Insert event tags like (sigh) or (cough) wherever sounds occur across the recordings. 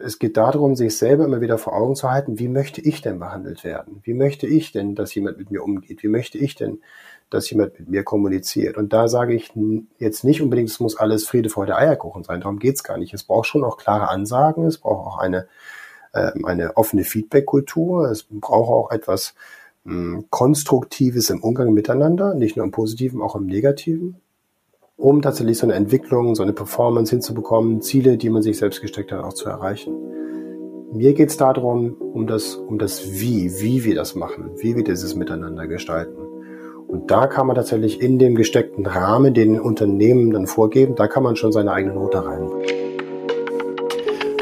es geht darum, sich selber immer wieder vor Augen zu halten, wie möchte ich denn behandelt werden? Wie möchte ich denn, dass jemand mit mir umgeht? Wie möchte ich denn, dass jemand mit mir kommuniziert? Und da sage ich jetzt nicht unbedingt, es muss alles Friede, Freude, Eierkuchen sein. Darum geht's gar nicht. Es braucht schon auch klare Ansagen. Es braucht auch eine, äh, eine offene Feedback-Kultur. Es braucht auch etwas mh, hm, Konstruktives im Umgang miteinander, nicht nur im Positiven, auch im Negativen um tatsächlich so eine Entwicklung, so eine Performance hinzubekommen, Ziele, die man sich selbst gesteckt hat, auch zu erreichen. Mir geht es darum, um das, um das Wie, wie wir das machen, wie wir dieses Miteinander gestalten. Und da kann man tatsächlich in dem gesteckten Rahmen, den Unternehmen dann vorgeben, da kann man schon seine eigene Note rein.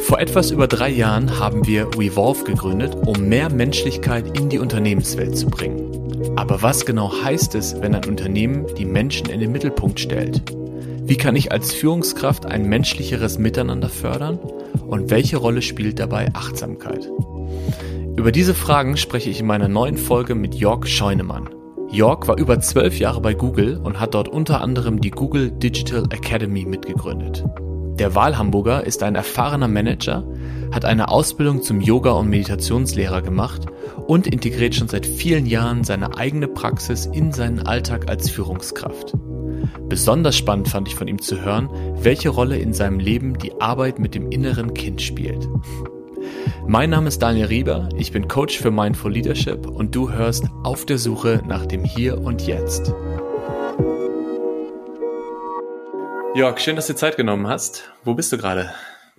Vor etwas über drei Jahren haben wir Revolve gegründet, um mehr Menschlichkeit in die Unternehmenswelt zu bringen. Aber was genau heißt es, wenn ein Unternehmen die Menschen in den Mittelpunkt stellt? Wie kann ich als Führungskraft ein menschlicheres Miteinander fördern? Und welche Rolle spielt dabei Achtsamkeit? Über diese Fragen spreche ich in meiner neuen Folge mit Jörg Scheunemann. Jörg war über zwölf Jahre bei Google und hat dort unter anderem die Google Digital Academy mitgegründet. Der Wahlhamburger ist ein erfahrener Manager, hat eine Ausbildung zum Yoga- und Meditationslehrer gemacht und integriert schon seit vielen Jahren seine eigene Praxis in seinen Alltag als Führungskraft. Besonders spannend fand ich von ihm zu hören, welche Rolle in seinem Leben die Arbeit mit dem inneren Kind spielt. Mein Name ist Daniel Rieber, ich bin Coach für Mindful Leadership und du hörst auf der Suche nach dem Hier und Jetzt. Jörg, schön, dass du Zeit genommen hast. Wo bist du gerade?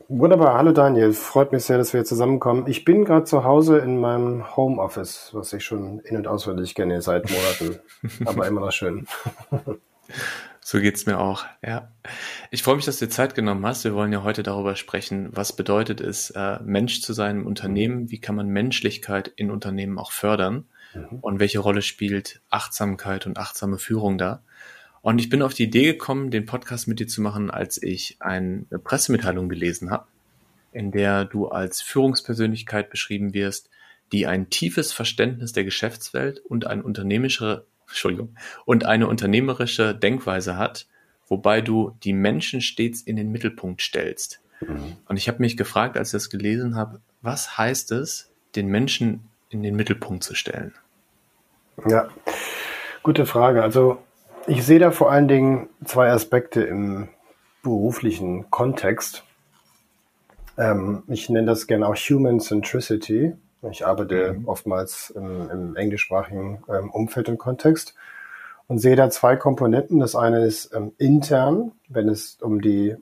Wunderbar, hallo Daniel. Freut mich sehr, dass wir zusammenkommen. Ich bin gerade zu Hause in meinem Homeoffice, was ich schon in- und auswendig kenne seit Monaten. (laughs) Aber immer noch schön. So geht's mir auch, ja. Ich freue mich, dass du dir Zeit genommen hast. Wir wollen ja heute darüber sprechen, was bedeutet es, äh, Mensch zu sein im Unternehmen? Wie kann man Menschlichkeit in Unternehmen auch fördern? Mhm. Und welche Rolle spielt Achtsamkeit und achtsame Führung da? Und ich bin auf die Idee gekommen, den Podcast mit dir zu machen, als ich eine Pressemitteilung gelesen habe, in der du als Führungspersönlichkeit beschrieben wirst, die ein tiefes Verständnis der Geschäftswelt und ein unternehmerische, Entschuldigung, und eine unternehmerische Denkweise hat, wobei du die Menschen stets in den Mittelpunkt stellst. Mhm. Und ich habe mich gefragt, als ich das gelesen habe, was heißt es, den Menschen in den Mittelpunkt zu stellen? Ja, gute Frage. Also ich sehe da vor allen Dingen zwei Aspekte im beruflichen Kontext. Ähm, ich nenne das gerne auch Human Centricity. Ich arbeite mhm. oftmals im, im englischsprachigen ähm, Umfeld und Kontext und sehe da zwei Komponenten. Das eine ist ähm, intern, wenn es um die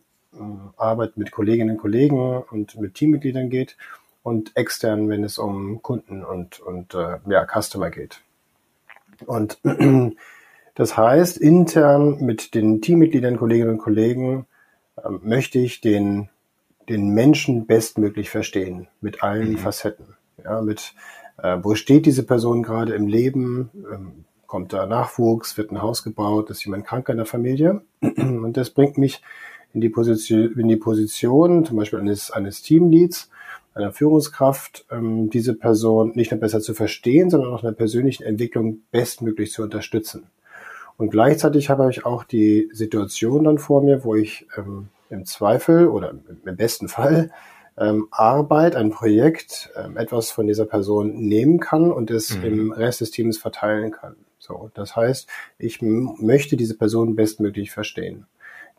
Arbeit mit Kolleginnen und Kollegen und mit Teammitgliedern geht und extern, wenn es um Kunden und, und äh, ja, Customer geht. Und (clears throat) Das heißt, intern mit den Teammitgliedern, Kolleginnen und Kollegen äh, möchte ich den, den Menschen bestmöglich verstehen, mit allen mhm. Facetten. Ja, mit, äh, wo steht diese Person gerade im Leben? Ähm, kommt da Nachwuchs? Wird ein Haus gebaut? Ist jemand krank in der Familie? (clears throat) Und das bringt mich in die Position, in die Position zum Beispiel eines, eines Teamleads, einer Führungskraft, ähm, diese Person nicht nur besser zu verstehen, sondern auch in der persönlichen Entwicklung bestmöglich zu unterstützen. Und gleichzeitig habe ich auch die Situation dann vor mir, wo ich ähm, im Zweifel oder im besten Fall ähm, Arbeit, ein Projekt, ähm, etwas von dieser Person nehmen kann und es mhm. im Rest des Teams verteilen kann. So, das heißt, ich möchte diese Person bestmöglich verstehen.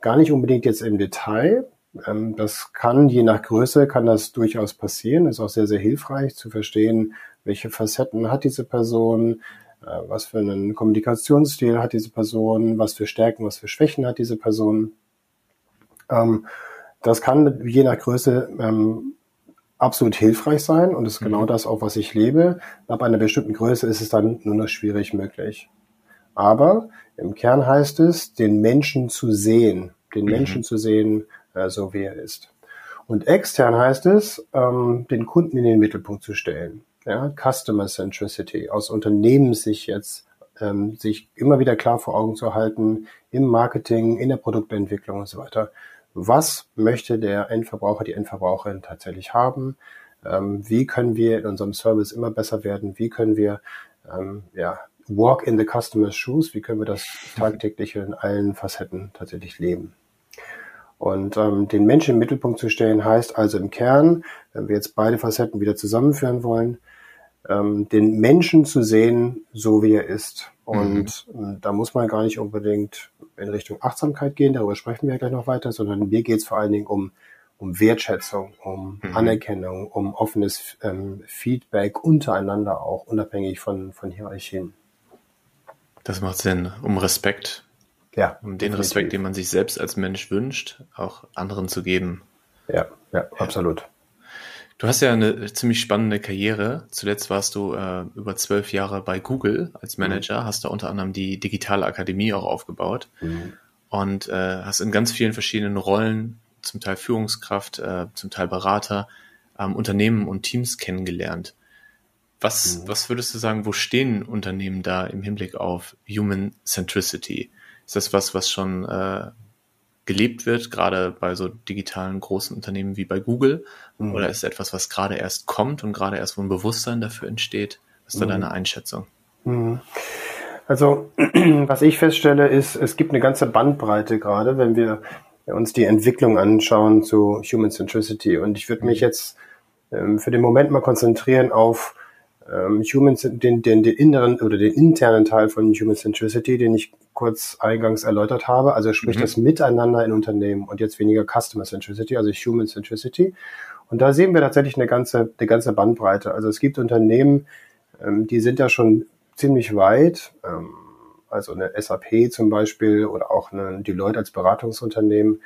Gar nicht unbedingt jetzt im Detail. Ähm, das kann, je nach Größe, kann das durchaus passieren. Ist auch sehr, sehr hilfreich zu verstehen, welche Facetten hat diese Person, was für einen Kommunikationsstil hat diese Person, was für Stärken, was für Schwächen hat diese Person. Ähm, das kann je nach Größe ähm, absolut hilfreich sein und ist genau mhm. das auch, was ich lebe. Ab einer bestimmten Größe ist es dann nur noch schwierig möglich. Aber im Kern heißt es, den Menschen zu sehen, den mhm. Menschen zu sehen, äh, so wie er ist. Und extern heißt es, ähm, den Kunden in den Mittelpunkt zu stellen ja, Customer Centricity, aus Unternehmenssicht jetzt, ähm, sich immer wieder klar vor Augen zu halten, im Marketing, in der Produktentwicklung und so weiter. Was möchte der Endverbraucher, die Endverbraucherin tatsächlich haben? Ähm, wie können wir in unserem Service immer besser werden? Wie können wir ähm, ja, walk in the customer's shoes? Wie können wir das tagtäglich in allen Facetten tatsächlich leben? Und ähm, den Menschen im Mittelpunkt zu stellen, heißt also im Kern, wenn wir jetzt beide Facetten wieder zusammenführen wollen, ähm, den Menschen zu sehen, so wie er ist. Und mhm. da muss man gar nicht unbedingt in Richtung Achtsamkeit gehen, darüber sprechen wir ja gleich noch weiter, sondern mir geht es vor allen Dingen um, um Wertschätzung, um mhm. Anerkennung, um offenes ähm, Feedback untereinander auch, unabhängig von, von Hierarchien. Das macht Sinn, um Respekt. Ja. Um den definitiv. Respekt, den man sich selbst als Mensch wünscht, auch anderen zu geben. Ja, ja, absolut. Du hast ja eine ziemlich spannende Karriere. Zuletzt warst du äh, über zwölf Jahre bei Google als mhm. Manager, mhm. hast da unter anderem die Digitale Akademie auch aufgebaut mhm. und äh, hast in ganz vielen verschiedenen Rollen, zum Teil Führungskraft, äh, zum Teil Berater, ähm, Unternehmen und Teams kennengelernt. Was, mhm. was würdest du sagen, wo stehen Unternehmen da im Hinblick auf Human Centricity? Ist das was, was schon äh, gelebt wird, gerade bei so digitalen großen Unternehmen wie bei Google? Mhm. Oder ist es etwas, was gerade erst kommt und gerade erst, wo ein Bewusstsein dafür entsteht? Was ist da mhm. deine Einschätzung? Mhm. Also, (clears throat) was ich feststelle, ist, es gibt eine ganze Bandbreite gerade, wenn wir uns die Entwicklung anschauen zu Human Centricity. Und ich würde mich mhm. jetzt ähm, für den Moment mal konzentrieren auf ähm, Human, den, den, den inneren oder den internen Teil von Human Centricity, den ich kurz eingangs erläutert habe, also sprich mhm. das Miteinander in Unternehmen und jetzt weniger Customer Centricity, also Human Centricity. Und da sehen wir tatsächlich eine ganze, eine ganze Bandbreite. Also es gibt Unternehmen, ähm, die sind ja schon ziemlich weit, ähm, also eine SAP zum Beispiel oder auch eine Deloitte als Beratungsunternehmen.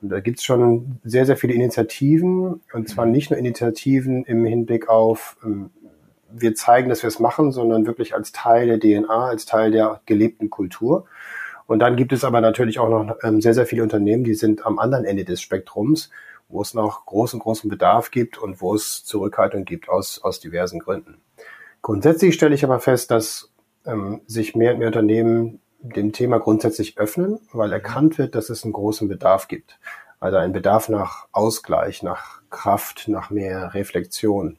Da gibt's schon sehr, sehr viele Initiativen und zwar mhm. nicht nur Initiativen im Hinblick auf ähm, wir zeigen, dass wir es machen, sondern wirklich als Teil der DNA, als Teil der gelebten Kultur. Und dann gibt es aber natürlich auch noch ähm, sehr, sehr viele Unternehmen, die sind am anderen Ende des Spektrums, wo es noch großen, großen Bedarf gibt und wo es Zurückhaltung gibt aus, aus diversen Gründen. Grundsätzlich stelle ich aber fest, dass ähm, sich mehr und mehr Unternehmen dem Thema grundsätzlich öffnen, weil erkannt wird, dass es einen großen Bedarf gibt. Also ein Bedarf nach Ausgleich, nach Kraft, nach mehr Reflexion.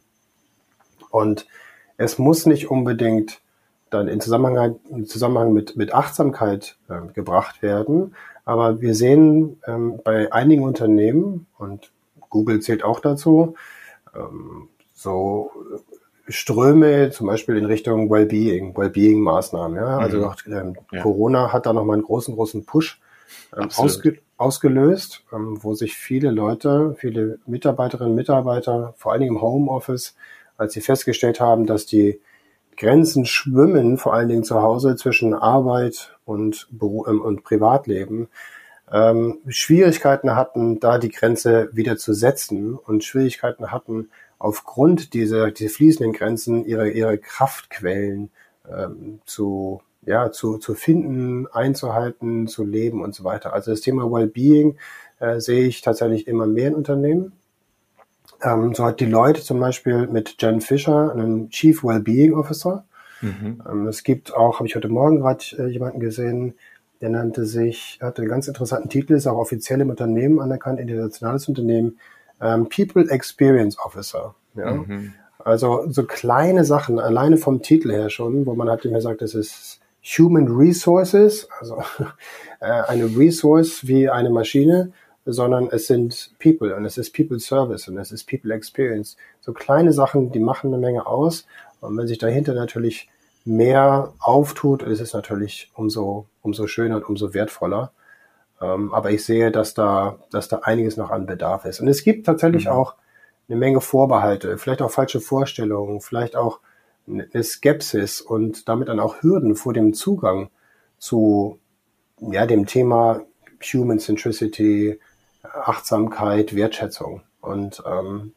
Und es muss nicht unbedingt dann in Zusammenhang, in Zusammenhang mit, mit Achtsamkeit äh, gebracht werden. Aber wir sehen ähm, bei einigen Unternehmen, und Google zählt auch dazu, ähm, so Ströme zum Beispiel in Richtung Wellbeing, Wellbeing-Maßnahmen. Ja? Also mhm. auch, ähm, ja. Corona hat da nochmal einen großen, großen Push ähm, ausge ausgelöst, ähm, wo sich viele Leute, viele Mitarbeiterinnen und Mitarbeiter, vor allen Dingen im Homeoffice, als sie festgestellt haben, dass die Grenzen schwimmen, vor allen Dingen zu Hause zwischen Arbeit und, ähm, und Privatleben, ähm, Schwierigkeiten hatten, da die Grenze wieder zu setzen und Schwierigkeiten hatten, aufgrund dieser, dieser fließenden Grenzen ihre, ihre Kraftquellen ähm, zu, ja, zu, zu finden, einzuhalten, zu leben und so weiter. Also das Thema Wellbeing äh, sehe ich tatsächlich immer mehr in Unternehmen. Ähm, so hat Deloitte zum Beispiel mit Jen Fisher einen Chief Wellbeing Officer. Mhm. Ähm, es gibt auch, habe ich heute Morgen gerade äh, jemanden gesehen, der nannte sich, hatte einen ganz interessanten Titel, ist auch offiziell im Unternehmen anerkannt, internationales Unternehmen, ähm, People Experience Officer. Ja? Mhm. Also so kleine Sachen, alleine vom Titel her schon, wo man halt immer sagt, das ist Human Resources, also (laughs) äh, eine Resource wie eine Maschine, sondern es sind People und es ist People Service und es ist People Experience. So kleine Sachen, die machen eine Menge aus. Und wenn sich dahinter natürlich mehr auftut, ist es natürlich umso, umso schöner und umso wertvoller. Ähm, aber ich sehe, dass da, dass da einiges noch an Bedarf ist. Und es gibt tatsächlich mhm. auch eine Menge Vorbehalte, vielleicht auch falsche Vorstellungen, vielleicht auch eine Skepsis und damit dann auch Hürden vor dem Zugang zu ja, dem Thema Human Centricity, Achtsamkeit, Wertschätzung. Und ähm,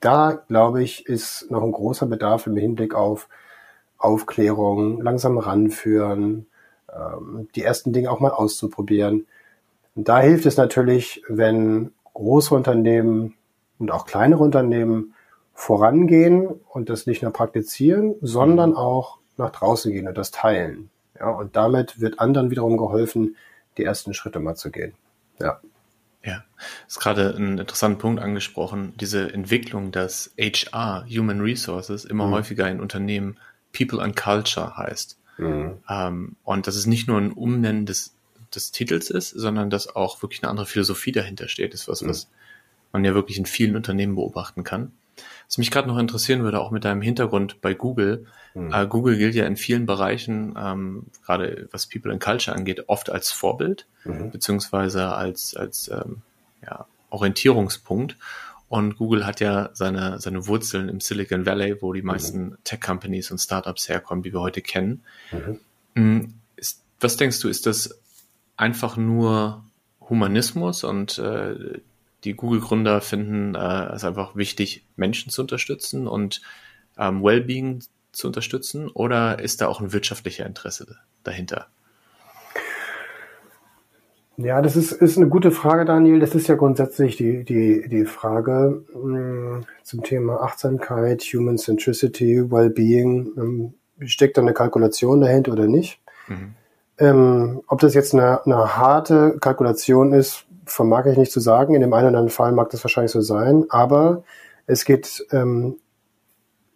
da, glaube ich, ist noch ein großer Bedarf im Hinblick auf Aufklärung, langsam ranführen, ähm, die ersten Dinge auch mal auszuprobieren. Und da hilft es natürlich, wenn große Unternehmen und auch kleinere Unternehmen vorangehen und das nicht nur praktizieren, sondern mhm. auch nach draußen gehen und das teilen. Ja, und damit wird anderen wiederum geholfen, die ersten Schritte mal zu gehen. Ja. Ja, ist gerade ein interessanter Punkt angesprochen, diese Entwicklung, dass HR, Human Resources, immer mhm. häufiger in Unternehmen People and Culture heißt. Mhm. Ähm, und das ist nicht nur ein Umnennen des des Titels ist, sondern dass auch wirklich eine andere Philosophie dahinter steht. Ist was, mhm. was man ja wirklich in vielen Unternehmen beobachten kann. Was mich gerade noch interessieren würde, auch mit deinem Hintergrund bei Google. Mhm. Äh, Google gilt ja in vielen Bereichen, ähm, gerade was People and Culture angeht, oft als Vorbild, mhm. beziehungsweise als, als ähm, ja, Orientierungspunkt. Und Google hat ja seine, seine Wurzeln im Silicon Valley, wo die mhm. meisten mhm. Tech-Companies und Startups herkommen, die wir heute kennen. Mhm. Mm, ist, was denkst du, ist das einfach nur Humanismus und äh, die Google-Gründer finden äh, es einfach wichtig, Menschen zu unterstützen und ähm, Wellbeing zu unterstützen? Oder ist da auch ein wirtschaftlicher Interesse dahinter? Ja, das ist, ist eine gute Frage, Daniel. Das ist ja grundsätzlich die, die, die Frage mh, hm, zum Thema Achtsamkeit, Human Centricity, Wellbeing. Ähm, steckt da eine Kalkulation dahinter oder nicht? Mhm. Ähm, ob das jetzt eine, eine harte Kalkulation ist, vermag ich nicht zu sagen. In dem einen oder anderen Fall mag das wahrscheinlich so sein. Aber es geht, ähm,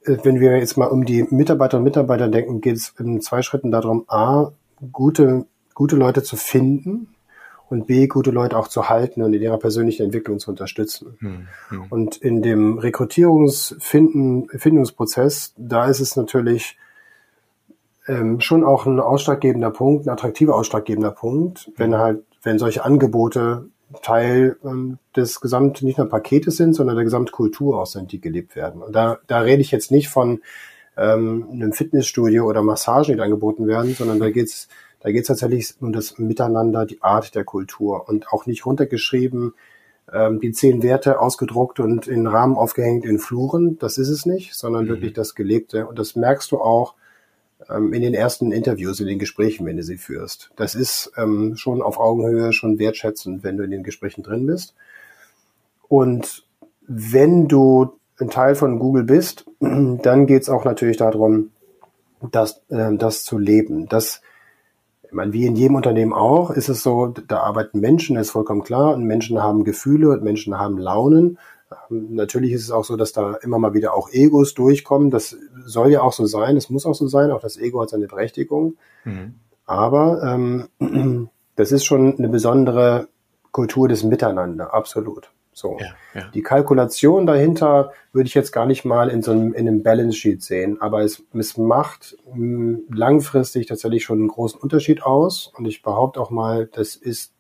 wenn wir jetzt mal um die Mitarbeiter und Mitarbeiter denken, geht es in zwei Schritten darum, A, gute, gute Leute zu finden, und B, gute Leute auch zu halten und in ihrer persönlichen Entwicklung zu unterstützen. Hm, hm. Und in dem Rekrutierungsfindungsprozess, da ist es natürlich ähm, schon auch ein ausschlaggebender Punkt, ein attraktiver ausschlaggebender Punkt, wenn halt, wenn solche Angebote Teil ähm, des gesamten, nicht nur Paketes sind, sondern der Gesamtkultur auch sind, die gelebt werden. Und da, da rede ich jetzt nicht von ähm, einem Fitnessstudio oder Massagen, die angeboten werden, sondern da geht's da geht es tatsächlich um das Miteinander, die Art der Kultur und auch nicht runtergeschrieben, ähm, die zehn Werte ausgedruckt und in Rahmen aufgehängt in Fluren. Das ist es nicht, sondern mhm. wirklich das Gelebte. Und das merkst du auch ähm, in den ersten Interviews, in den Gesprächen, wenn du sie führst. Das ist ähm, schon auf Augenhöhe, schon wertschätzend, wenn du in den Gesprächen drin bist. Und wenn du ein Teil von Google bist, (clears throat) dann geht es auch natürlich darum, das, äh, das zu leben. Das ich meine, wie in jedem Unternehmen auch, ist es so, da arbeiten Menschen, ist vollkommen klar, und Menschen haben Gefühle und Menschen haben Launen. Ähm, natürlich ist es auch so, dass da immer mal wieder auch Egos durchkommen. Das soll ja auch so sein, das muss auch so sein, auch das Ego hat seine Berechtigung. Mhm. Aber ähm, (clears throat) das ist schon eine besondere Kultur des Miteinander, absolut. So. Ja, ja. Die Kalkulation dahinter würde ich jetzt gar nicht mal in so einem, in einem Balance Sheet sehen, aber es, es macht mh, hm, langfristig tatsächlich schon einen großen Unterschied aus und ich behaupte auch mal, das ist,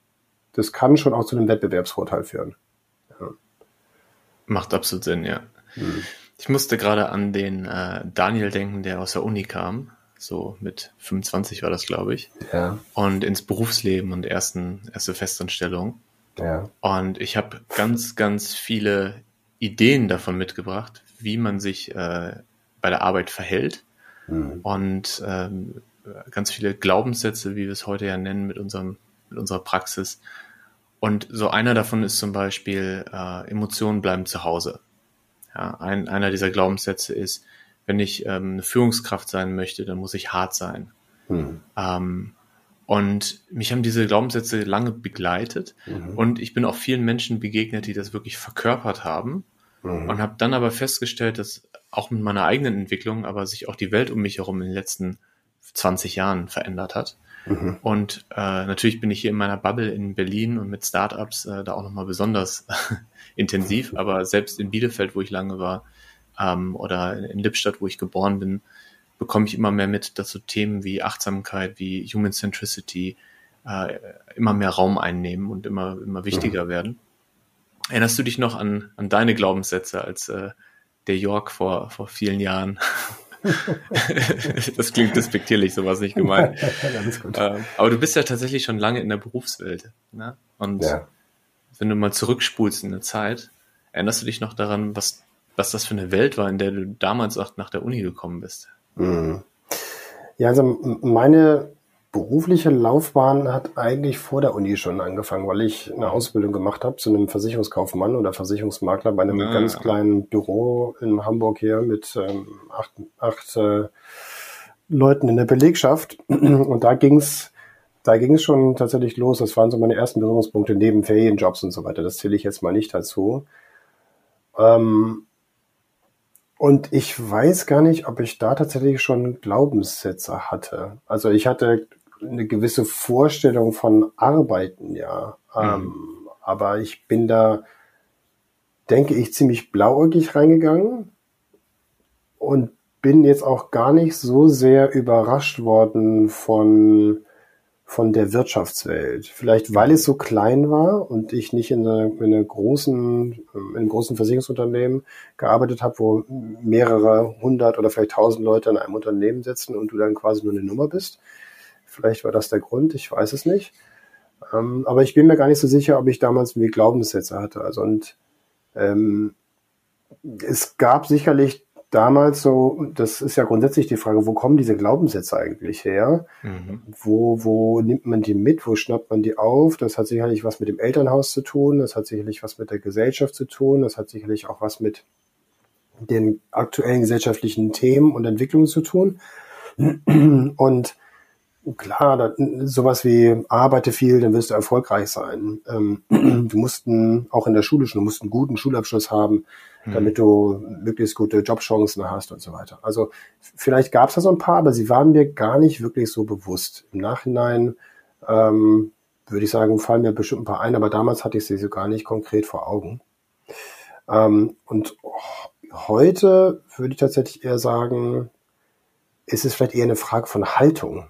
das kann schon auch zu einem Wettbewerbsvorteil führen. Macht absolut Sinn, ja. Hm. Ich musste gerade an den äh, Daniel denken, der aus der Uni kam, so mit 25 war das, glaube ich, ja. und ins Berufsleben und ersten, erste Festanstellung. Ja. Und ich habe ganz, ganz viele Ideen davon mitgebracht, wie man sich äh, bei der Arbeit verhält. Mhm. Und ähm, ganz viele Glaubenssätze, wie wir es heute ja nennen, mit unserem, mit unserer Praxis. Und so einer davon ist zum Beispiel, äh, Emotionen bleiben zu Hause. Ja, ein, einer dieser Glaubenssätze ist, wenn ich ähm, eine Führungskraft sein möchte, dann muss ich hart sein. Mhm. Ähm, und mich haben diese Glaubenssätze lange begleitet mhm. und ich bin auch vielen Menschen begegnet, die das wirklich verkörpert haben mhm. und habe dann aber festgestellt, dass auch mit meiner eigenen Entwicklung, aber sich auch die Welt um mich herum in den letzten 20 Jahren verändert hat. Mhm. Und äh, natürlich bin ich hier in meiner Bubble in Berlin und mit Startups äh, da auch nochmal besonders (laughs) intensiv, aber selbst in Bielefeld, wo ich lange war, ähm, oder in Lippstadt, wo ich geboren bin, bekomme ich immer mehr mit, dass so Themen wie Achtsamkeit, wie Human Centricity äh, immer mehr Raum einnehmen und immer, immer wichtiger mhm. werden. Erinnerst du dich noch an, an deine Glaubenssätze als äh, der York vor, vor vielen Jahren? (laughs) das klingt despektierlich, sowas nicht gemeint. (laughs) ja, äh, aber du bist ja tatsächlich schon lange in der Berufswelt. Ne? Und ja. wenn du mal zurückspulst in der Zeit, erinnerst du dich noch daran, was, was das für eine Welt war, in der du damals auch nach der Uni gekommen bist? Mhm. Ja, also meine berufliche Laufbahn hat eigentlich vor der Uni schon angefangen, weil ich eine Ausbildung gemacht habe zu einem Versicherungskaufmann oder Versicherungsmakler bei einem ah. ganz kleinen Büro in Hamburg hier mit ähm, acht, acht äh, Leuten in der Belegschaft. (clears throat) Und da ging's da ging es schon tatsächlich los. Das waren so meine ersten Berührungspunkte neben Ferienjobs und so weiter. Das zähle ich jetzt mal nicht dazu. Ähm, und ich weiß gar nicht, ob ich da tatsächlich schon Glaubenssätze hatte. Also ich hatte eine gewisse Vorstellung von Arbeiten, ja. Mhm. Ähm, aber ich bin da, denke ich, ziemlich blauäugig reingegangen und bin jetzt auch gar nicht so sehr überrascht worden von von der Wirtschaftswelt. Vielleicht weil es so klein war und ich nicht in, einer, in, einer großen, in einem großen Versicherungsunternehmen gearbeitet habe, wo mehrere hundert oder vielleicht tausend Leute in einem Unternehmen sitzen und du dann quasi nur eine Nummer bist. Vielleicht war das der Grund, ich weiß es nicht. Ähm, aber ich bin mir gar nicht so sicher, ob ich damals wie Glaubenssätze hatte. Also und ähm, es gab sicherlich damals so, das ist ja grundsätzlich die Frage, wo kommen diese Glaubenssätze eigentlich her? Mhm. Wo, wo nimmt man die mit? Wo schnappt man die auf? Das hat sicherlich was mit dem Elternhaus zu tun. Das hat sicherlich was mit der Gesellschaft zu tun. Das hat sicherlich auch was mit den aktuellen gesellschaftlichen Themen und Entwicklungen zu tun. Und klar, da, sowas wie arbeite viel, dann wirst du erfolgreich sein. Ähm, (clears throat) du mussten auch in der Schule schon, du musst einen guten Schulabschluss haben, mhm. damit du möglichst gute Jobchancen hast und so weiter. Also vielleicht gab es da so ein paar, aber sie waren mir gar nicht wirklich so bewusst. Im Nachhinein ähm, würde ich sagen, fallen mir bestimmt ein paar ein, aber damals hatte ich sie so gar nicht konkret vor Augen. Ähm, und heute würde ich tatsächlich eher sagen, ist es vielleicht eher eine Frage von Haltung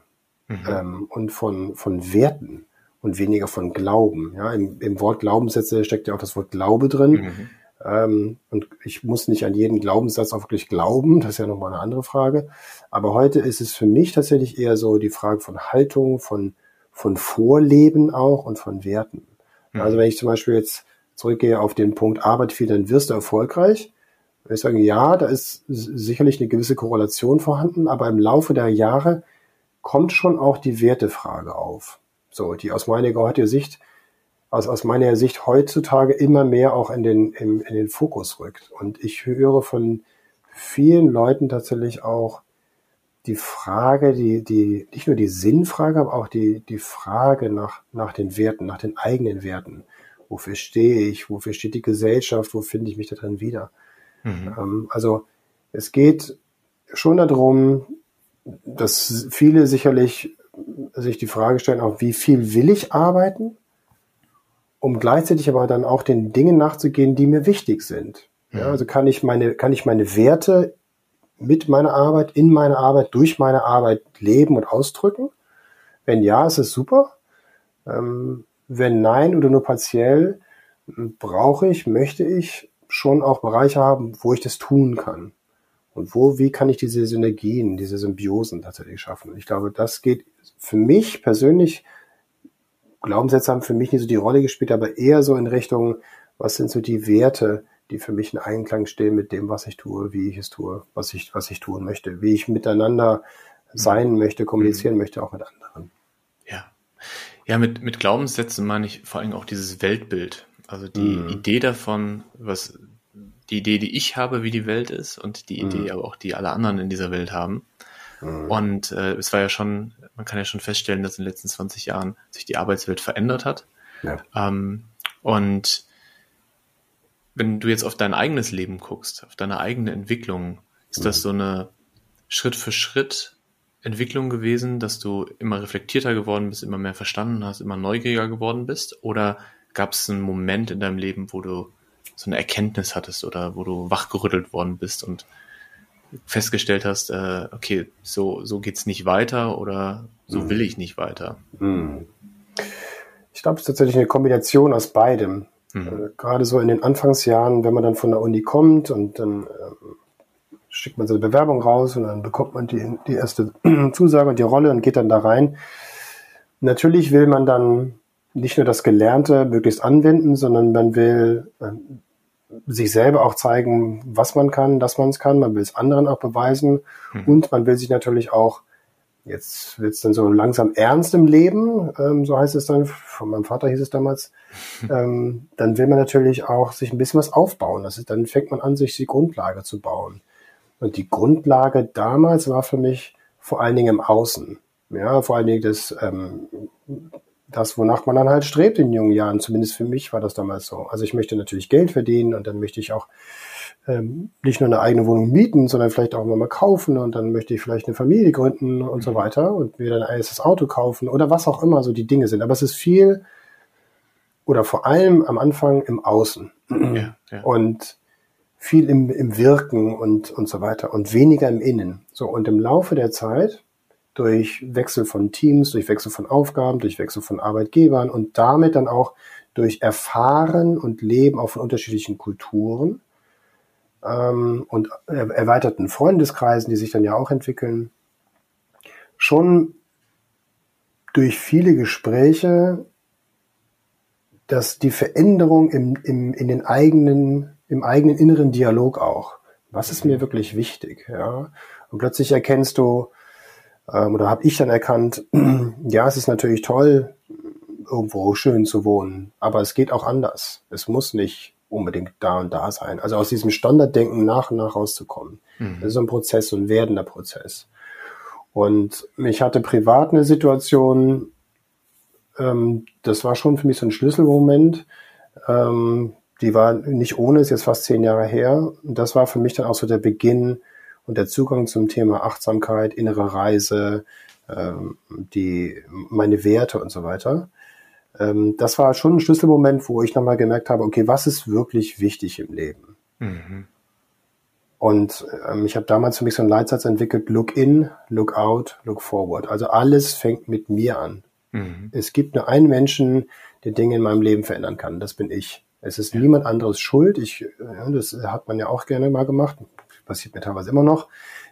mhm. ähm, und von, von Werten und weniger von Glauben. Ja, im, im Wort Glaubenssätze steckt ja auch das Wort Glaube drin. Mhm. Ähm, und ich muss nicht an jeden Glaubenssatz auch wirklich glauben, das ist ja nochmal eine andere Frage. Aber heute ist es für mich tatsächlich eher so die Frage von Haltung, von, von Vorleben auch und von Werten. Mhm. Also wenn ich zum Beispiel jetzt zurückgehe auf den Punkt Arbeit viel, dann wirst du erfolgreich. Ich sagen, ja, da ist sicherlich eine gewisse Korrelation vorhanden, aber im Laufe der Jahre kommt schon auch die Wertefrage auf. So, die aus meiner heutigen Sicht, aus, aus meiner Sicht heutzutage immer mehr auch in den, in, in den Fokus rückt. Und ich höre von vielen Leuten tatsächlich auch die Frage, die, die, nicht nur die Sinnfrage, aber auch die, die Frage nach, nach den Werten, nach den eigenen Werten. Wofür stehe ich? Wofür steht die Gesellschaft? Wo finde ich mich da drin wieder? Mhm. Ähm, also, es geht schon darum, dass viele sicherlich sich die Frage stellen, auch wie viel will ich arbeiten, um gleichzeitig aber dann auch den Dingen nachzugehen, die mir wichtig sind. Ja, also kann ich meine, kann ich meine Werte mit meiner Arbeit, in meiner Arbeit, durch meine Arbeit leben und ausdrücken? Wenn ja, ist es super. Ähm, wenn nein oder nur partiell, brauche ich, möchte ich schon auch Bereiche haben, wo ich das tun kann. Und wo, wie kann ich diese Synergien, diese Symbiosen tatsächlich schaffen? Und ich glaube, das geht für mich persönlich, Glaubenssätze haben für mich nicht so die Rolle gespielt, aber eher so in Richtung, was sind so die Werte, die für mich in Einklang stehen mit dem, was ich tue, wie ich es tue, was ich, was ich tun möchte, wie ich miteinander sein möchte, kommunizieren mhm. möchte, auch mit anderen. Ja. Ja, mit, mit Glaubenssätzen meine ich vor allem auch dieses Weltbild. Also die mhm. Idee davon, was die Idee, die ich habe, wie die Welt ist und die Idee, mhm. aber auch die alle anderen in dieser Welt haben. Mhm. Und äh, es war ja schon, man kann ja schon feststellen, dass in den letzten 20 Jahren sich die Arbeitswelt verändert hat. Ja. Ähm, und wenn du jetzt auf dein eigenes Leben guckst, auf deine eigene Entwicklung, ist mhm. das so eine Schritt für Schritt Entwicklung gewesen, dass du immer reflektierter geworden bist, immer mehr verstanden hast, immer neugieriger geworden bist? Oder gab es einen Moment in deinem Leben, wo du so eine Erkenntnis hattest oder wo du wachgerüttelt worden bist und festgestellt hast, äh, okay, so, so geht's nicht weiter oder so mhm. will ich nicht weiter? Mhm. Ich glaube, es ist tatsächlich eine Kombination aus beidem. Mhm. Äh, gerade so in den Anfangsjahren, wenn man dann von der Uni kommt und dann äh, schickt man seine Bewerbung raus und dann bekommt man die, die erste (clears throat) Zusage und die Rolle und geht dann da rein. Natürlich will man dann nicht nur das Gelernte möglichst anwenden, sondern man will äh, sich selber auch zeigen, was man kann, dass man es kann. Man will es anderen auch beweisen mhm. und man will sich natürlich auch, jetzt wird es dann so langsam ernst im Leben, ähm, so heißt es dann, von meinem Vater hieß es damals, (laughs) ähm, dann will man natürlich auch sich ein bisschen was aufbauen. Das ist, dann fängt man an, sich die Grundlage zu bauen. Und die Grundlage damals war für mich vor allen Dingen im Außen. Ja, vor allen Dingen das, ähm, das, wonach man dann halt strebt in jungen Jahren. Zumindest für mich war das damals so. Also ich möchte natürlich Geld verdienen und dann möchte ich auch ähm, nicht nur eine eigene Wohnung mieten, sondern vielleicht auch mal kaufen und dann möchte ich vielleicht eine Familie gründen und so mhm. weiter und mir dann ein erstes Auto kaufen oder was auch immer so die Dinge sind. Aber es ist viel oder vor allem am Anfang im Außen ja, ja. und viel im, im Wirken und, und so weiter und weniger im Innen. So und im Laufe der Zeit durch Wechsel von Teams, durch Wechsel von Aufgaben, durch Wechsel von Arbeitgebern und damit dann auch durch Erfahren und Leben auch von unterschiedlichen Kulturen ähm, und erweiterten Freundeskreisen, die sich dann ja auch entwickeln, schon durch viele Gespräche, dass die Veränderung im, im, in den eigenen, im eigenen inneren Dialog auch, was ist mir wirklich wichtig, ja, und plötzlich erkennst du, ähm, oder habe ich dann erkannt, (clears throat) ja, es ist natürlich toll, irgendwo schön zu wohnen, aber es geht auch anders. Es muss nicht unbedingt da und da sein. Also aus diesem Standarddenken nach und nach rauszukommen. Mhm. Das ist ein Prozess, so ein werdender Prozess. Und ich hatte privat eine Situation, ähm, das war schon für mich so ein Schlüsselmoment. Ähm, die war nicht ohne, ist jetzt fast zehn Jahre her. Und das war für mich dann auch so der Beginn und der Zugang zum Thema Achtsamkeit, innere Reise, ähm, die, meine Werte und so weiter ähm, das war schon ein Schlüsselmoment, wo ich nochmal gemerkt habe, okay, was ist wirklich wichtig im Leben? Mhm. Und ähm, ich habe damals für mich so einen Leitsatz entwickelt, look in, look out, look forward. Also alles fängt mit mir an. Mhm. Es gibt nur einen Menschen, der Dinge in meinem Leben verändern kann. Das bin ich. Es ist niemand anderes schuld. Ich, das hat man ja auch gerne mal gemacht. Passiert mir teilweise immer noch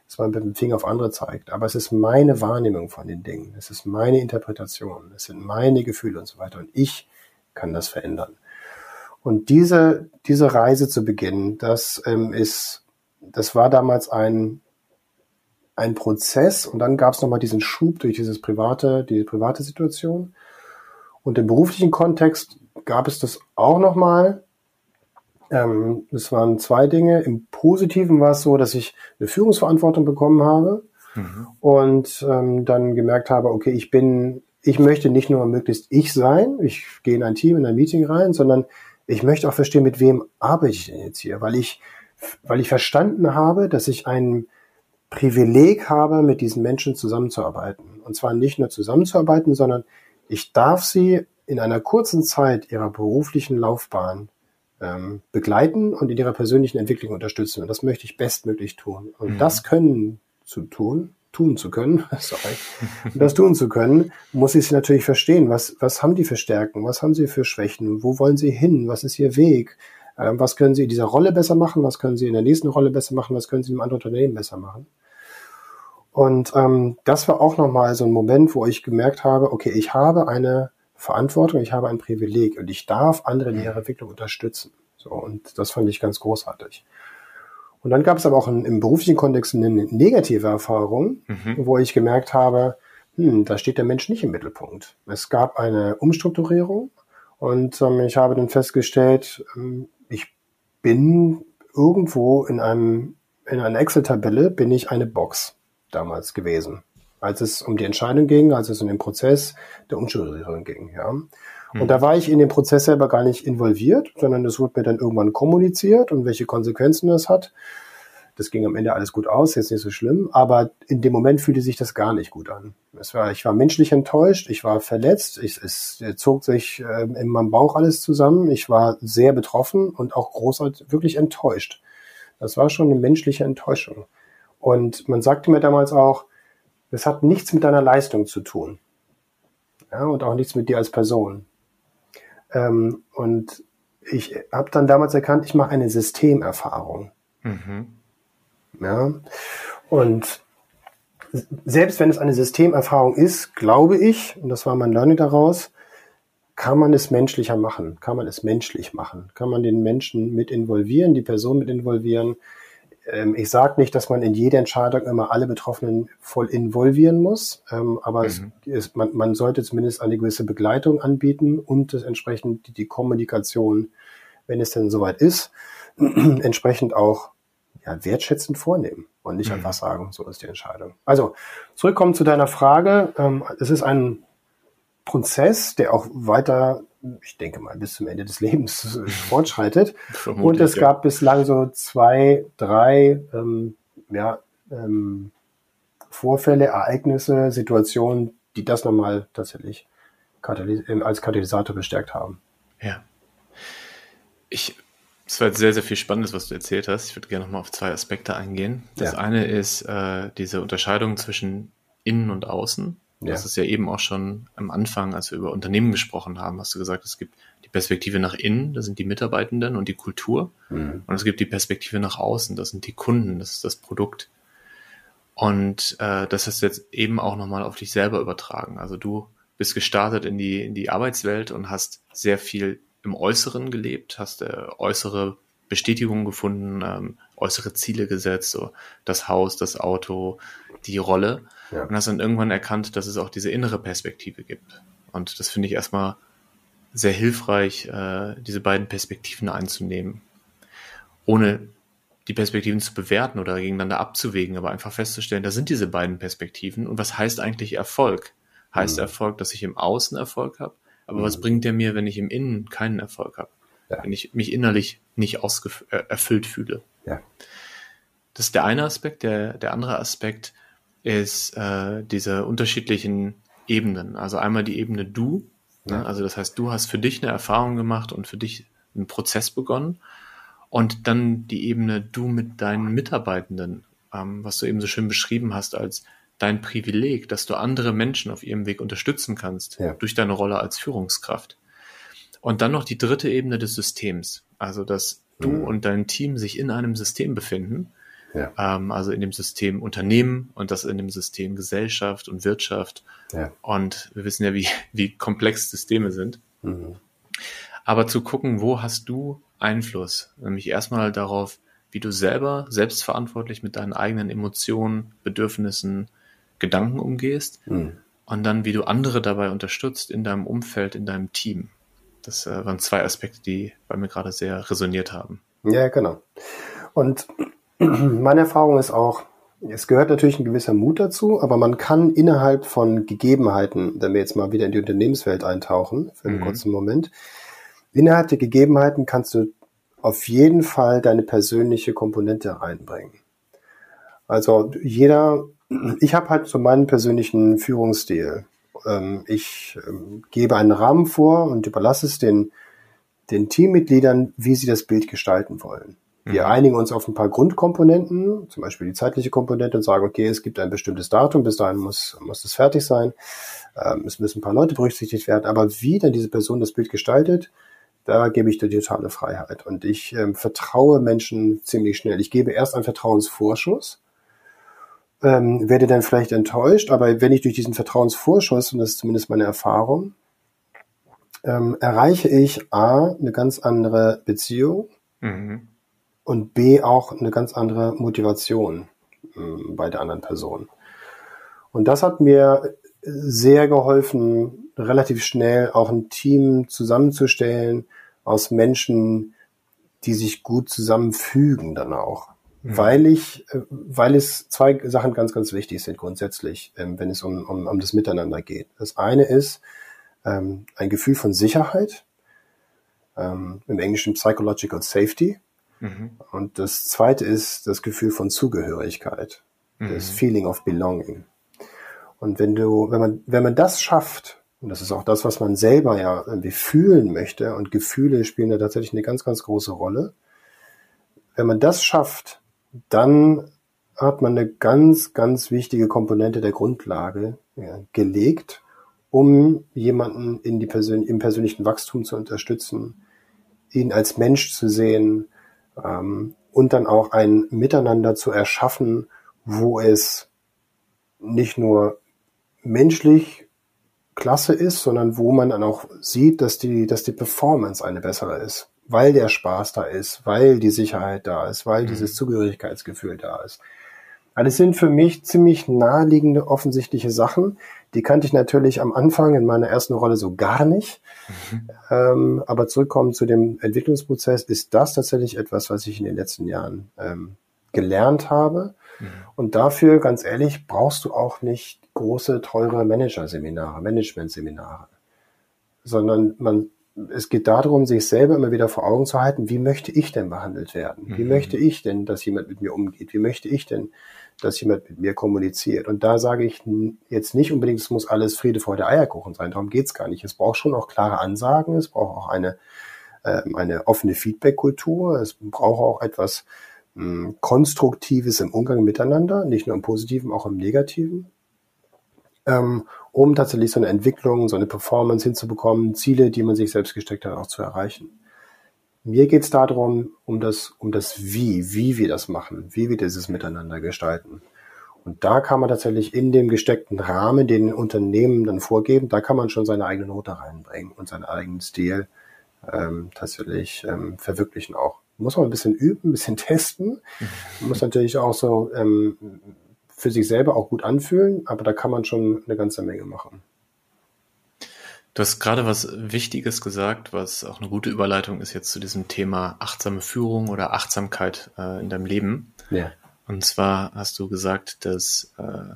dass man mit dem Finger auf andere zeigt. Aber es ist meine Wahrnehmung von den Dingen. Es ist meine Interpretation. Es sind meine Gefühle und so weiter. Und ich kann das verändern. Und diese, diese Reise zu beginnen, das ähm, ist, das war damals ein, ein Prozess und dann gab es nochmal diesen Schub durch dieses private, diese private Situation. Und im beruflichen Kontext gab es das auch nochmal, ähm, es waren zwei Dinge. Im Positiven war es so, dass ich eine Führungsverantwortung bekommen habe mhm. und ähm, dann gemerkt habe, okay, ich bin, ich möchte nicht nur möglichst ich sein, ich gehe in ein Team, in ein Meeting rein, sondern ich möchte auch verstehen, mit wem arbeite ich denn jetzt hier, weil ich, weil ich verstanden habe, dass ich ein Privileg habe, mit diesen Menschen zusammenzuarbeiten. Und zwar nicht nur zusammenzuarbeiten, sondern ich darf sie in einer kurzen Zeit ihrer beruflichen Laufbahn ähm, begleiten und in ihrer persönlichen Entwicklung unterstützen. Und das möchte ich bestmöglich tun. Und mhm. das können zu tun, tun zu können, (laughs) sorry, und das tun zu können, muss ich sie natürlich verstehen. Was, was haben die für Stärken? Was haben sie für Schwächen? Wo wollen sie hin? Was ist ihr Weg? Ähm, was können sie in dieser Rolle besser machen? Was können sie in der nächsten Rolle besser machen? Was können sie im anderen Unternehmen besser machen? Und ähm, das war auch nochmal so ein Moment, wo ich gemerkt habe, okay, ich habe eine Verantwortung, ich habe ein Privileg und ich darf andere in ihrer Entwicklung unterstützen. So, und das fand ich ganz großartig. Und dann gab es aber auch in, im beruflichen Kontext eine negative Erfahrung, mhm. wo ich gemerkt habe, hm, da steht der Mensch nicht im Mittelpunkt. Es gab eine Umstrukturierung und ähm, ich habe dann festgestellt, ähm, ich bin irgendwo in einem in einer Excel-Tabelle bin ich eine Box damals gewesen als es um die Entscheidung ging, als es um den Prozess der Umstrukturierung ging. Ja. Und hm. da war ich in den Prozess selber gar nicht involviert, sondern es wurde mir dann irgendwann kommuniziert und welche Konsequenzen das hat. Das ging am Ende alles gut aus, jetzt nicht so schlimm, aber in dem Moment fühlte sich das gar nicht gut an. Es war, ich war menschlich enttäuscht, ich war verletzt, ich, es zog sich äh, in meinem Bauch alles zusammen, ich war sehr betroffen und auch großartig, wirklich enttäuscht. Das war schon eine menschliche Enttäuschung. Und man sagte mir damals auch, das hat nichts mit deiner Leistung zu tun. Ja, und auch nichts mit dir als Person. Ähm, und ich habe dann damals erkannt, ich mache eine Systemerfahrung. Mhm. Ja, und selbst wenn es eine Systemerfahrung ist, glaube ich, und das war mein Learning daraus, kann man es menschlicher machen, kann man es menschlich machen, kann man den Menschen mit involvieren, die Person mit involvieren, ich sage nicht, dass man in jede Entscheidung immer alle Betroffenen voll involvieren muss, ähm, aber mhm. ist, man, man sollte zumindest eine gewisse Begleitung anbieten und das entsprechend die, die Kommunikation, wenn es denn soweit ist, (clears throat) entsprechend auch ja, wertschätzend vornehmen und nicht mhm. einfach sagen, so ist die Entscheidung. Also zurückkommen zu deiner Frage. Ähm, es ist ein Prozess, der auch weiter, ich denke mal, bis zum Ende des (laughs) Lebens fortschreitet. und es gab bislang so zwei, drei ähm, ja, ähm, Vorfälle, Ereignisse, Situationen, die das nochmal tatsächlich ähm, als Katalysator bestärkt haben. Ja. Ich, es war jetzt sehr, sehr viel Spannendes, was du erzählt hast. Ich würde gerne nochmal auf zwei Aspekte eingehen. Das ja. eine ist äh, diese Unterscheidung zwischen innen und außen. Ja. Das ist ja eben auch schon am Anfang, als wir über Unternehmen gesprochen haben, hast du gesagt, es gibt die Perspektive nach innen, das sind die Mitarbeitenden und die Kultur. Mhm. Und es gibt die Perspektive nach außen, das sind die Kunden, das ist das Produkt. Und äh, das hast du jetzt eben auch nochmal auf dich selber übertragen. Also du bist gestartet in die, in die Arbeitswelt und hast sehr viel im Äußeren gelebt, hast äh, äußere Bestätigungen gefunden, ähm, äußere Ziele gesetzt, so das Haus, das Auto, die Rolle ja. und hast dann irgendwann erkannt, dass es auch diese innere Perspektive gibt. Und das finde ich erstmal sehr hilfreich, äh, diese beiden Perspektiven einzunehmen, ohne die Perspektiven zu bewerten oder gegeneinander abzuwägen, aber einfach festzustellen, da sind diese beiden Perspektiven und was heißt eigentlich Erfolg? Heißt mhm. Erfolg, dass ich im Außen Erfolg habe, aber mhm. was bringt der mir, wenn ich im Innen keinen Erfolg habe? Ja. Wenn ich mich innerlich nicht äh, erfüllt fühle. Ja. Das ist der eine Aspekt. Der, der andere Aspekt ist äh, diese unterschiedlichen Ebenen. Also einmal die Ebene du. Ne? Ja. Ne? Also das heißt, du hast für dich eine Erfahrung gemacht und für dich einen Prozess begonnen. Und dann die Ebene du mit deinen Mitarbeitenden, ähm, was du eben so schön beschrieben hast als dein Privileg, dass du andere Menschen auf ihrem Weg unterstützen kannst ja. durch deine Rolle als Führungskraft. Und dann noch die dritte Ebene des Systems, also dass du mhm. und dein Team sich in einem System befinden, ja. ähm, also in dem System Unternehmen und das in dem System Gesellschaft und Wirtschaft. Ja. Und wir wissen ja, wie, wie komplex Systeme sind. Mhm. Aber zu gucken, wo hast du Einfluss? Nämlich erstmal darauf, wie du selber selbstverantwortlich mit deinen eigenen Emotionen, Bedürfnissen, Gedanken umgehst mhm. und dann, wie du andere dabei unterstützt in deinem Umfeld, in deinem Team. Das äh, waren zwei Aspekte, die bei mir gerade sehr resoniert haben. Ja, genau. Und (clears throat) meine Erfahrung ist auch, es gehört natürlich ein gewisser Mut dazu, aber man kann innerhalb von Gegebenheiten, wenn wir jetzt mal wieder in die Unternehmenswelt eintauchen, für einen mhm. kurzen Moment, innerhalb der Gegebenheiten kannst du auf jeden Fall deine persönliche Komponente reinbringen. Also jeder (clears throat) ich habe halt so meinen persönlichen Führungsstil. Ähm, ich ähm, gebe einen Rahmen vor und überlasse es den, den Teammitgliedern, wie sie das Bild gestalten wollen. Wir mhm. einigen uns auf ein paar Grundkomponenten, zum Beispiel die zeitliche Komponente und sagen, okay, es gibt ein bestimmtes Datum, bis dahin muss, muss das fertig sein. Ähm, es müssen ein paar Leute berücksichtigt werden, aber wie dann diese Person das Bild gestaltet, da gebe ich die totale Freiheit. Und ich ähm, vertraue Menschen ziemlich schnell. Ich gebe erst einen Vertrauensvorschuss ähm, werde dann vielleicht enttäuscht, aber wenn ich durch diesen Vertrauensvorschuss, und das ist zumindest meine Erfahrung, ähm, erreiche ich A, eine ganz andere Beziehung mhm. Und B, auch eine ganz andere Motivation ähm, bei der anderen Person. Und das hat mir sehr geholfen, relativ schnell auch ein Team zusammenzustellen aus Menschen, die sich gut zusammenfügen dann auch. Mhm. Weil ich, äh, weil es zwei Sachen ganz, ganz wichtig sind grundsätzlich, ähm, wenn es um, um, um das Miteinander geht. Das eine ist ähm, ein Gefühl von Sicherheit, ähm, im Englischen Psychological Safety. Mhm. Und das zweite ist das Gefühl von Zugehörigkeit, mhm. das Feeling of Belonging. Und wenn du, wenn man, wenn man das schafft, und das ist auch das, was man selber ja irgendwie fühlen möchte, und Gefühle spielen da tatsächlich eine ganz, ganz große Rolle. Wenn man das schafft, dann hat man eine ganz, ganz wichtige Komponente der Grundlage ja, gelegt, um jemanden in die Persön im persönlichen Wachstum zu unterstützen, ihn als Mensch zu sehen ähm, und dann auch ein Miteinander zu erschaffen, wo es nicht nur menschlich klasse ist, sondern wo man dann auch sieht, dass die, dass die Performance eine bessere ist weil der Spaß da ist, weil die Sicherheit da ist, weil mhm. dieses Zugehörigkeitsgefühl da ist. Alles sind für mich ziemlich naheliegende, offensichtliche Sachen. Die kannte ich natürlich am Anfang in meiner ersten Rolle so gar nicht. Mhm. Ähm, aber zurückkommen zu dem Entwicklungsprozess, ist das tatsächlich etwas, was ich in den letzten Jahren ähm, gelernt habe. Mhm. Und dafür, ganz ehrlich, brauchst du auch nicht große, teure Managerseminare, Managementseminare. sondern man, es geht darum, sich selber immer wieder vor Augen zu halten, wie möchte ich denn behandelt werden? Wie mhm. möchte ich denn, dass jemand mit mir umgeht? Wie möchte ich denn, dass jemand mit mir kommuniziert? Und da sage ich jetzt nicht unbedingt, es muss alles Friede, Freude, Eierkuchen sein. Darum geht's gar nicht. Es braucht schon auch klare Ansagen. Es braucht auch eine, äh, eine offene Feedback-Kultur. Es braucht auch etwas mh, Konstruktives im Umgang miteinander, nicht nur im Positiven, auch im Negativen ähm, um tatsächlich so eine Entwicklung, so eine Performance hinzubekommen, Ziele, die man sich selbst gesteckt hat, auch zu erreichen. Mir geht es darum, um das, um das Wie, wie wir das machen, wie wir dieses Miteinander gestalten. Und da kann man tatsächlich in dem gesteckten Rahmen, den Unternehmen dann vorgeben, da kann man schon seine eigene Note reinbringen und seinen eigenen Stil ähm, tatsächlich ähm, verwirklichen auch. Muss man ein bisschen üben, ein bisschen (laughs) testen. Muss natürlich auch so ähm, für sich selber auch gut anfühlen, aber da kann man schon eine ganze Menge machen. Du hast gerade was Wichtiges gesagt, was auch eine gute Überleitung ist jetzt zu diesem Thema achtsame Führung oder Achtsamkeit äh, in deinem Leben. Ja. Und zwar hast du gesagt, dass äh,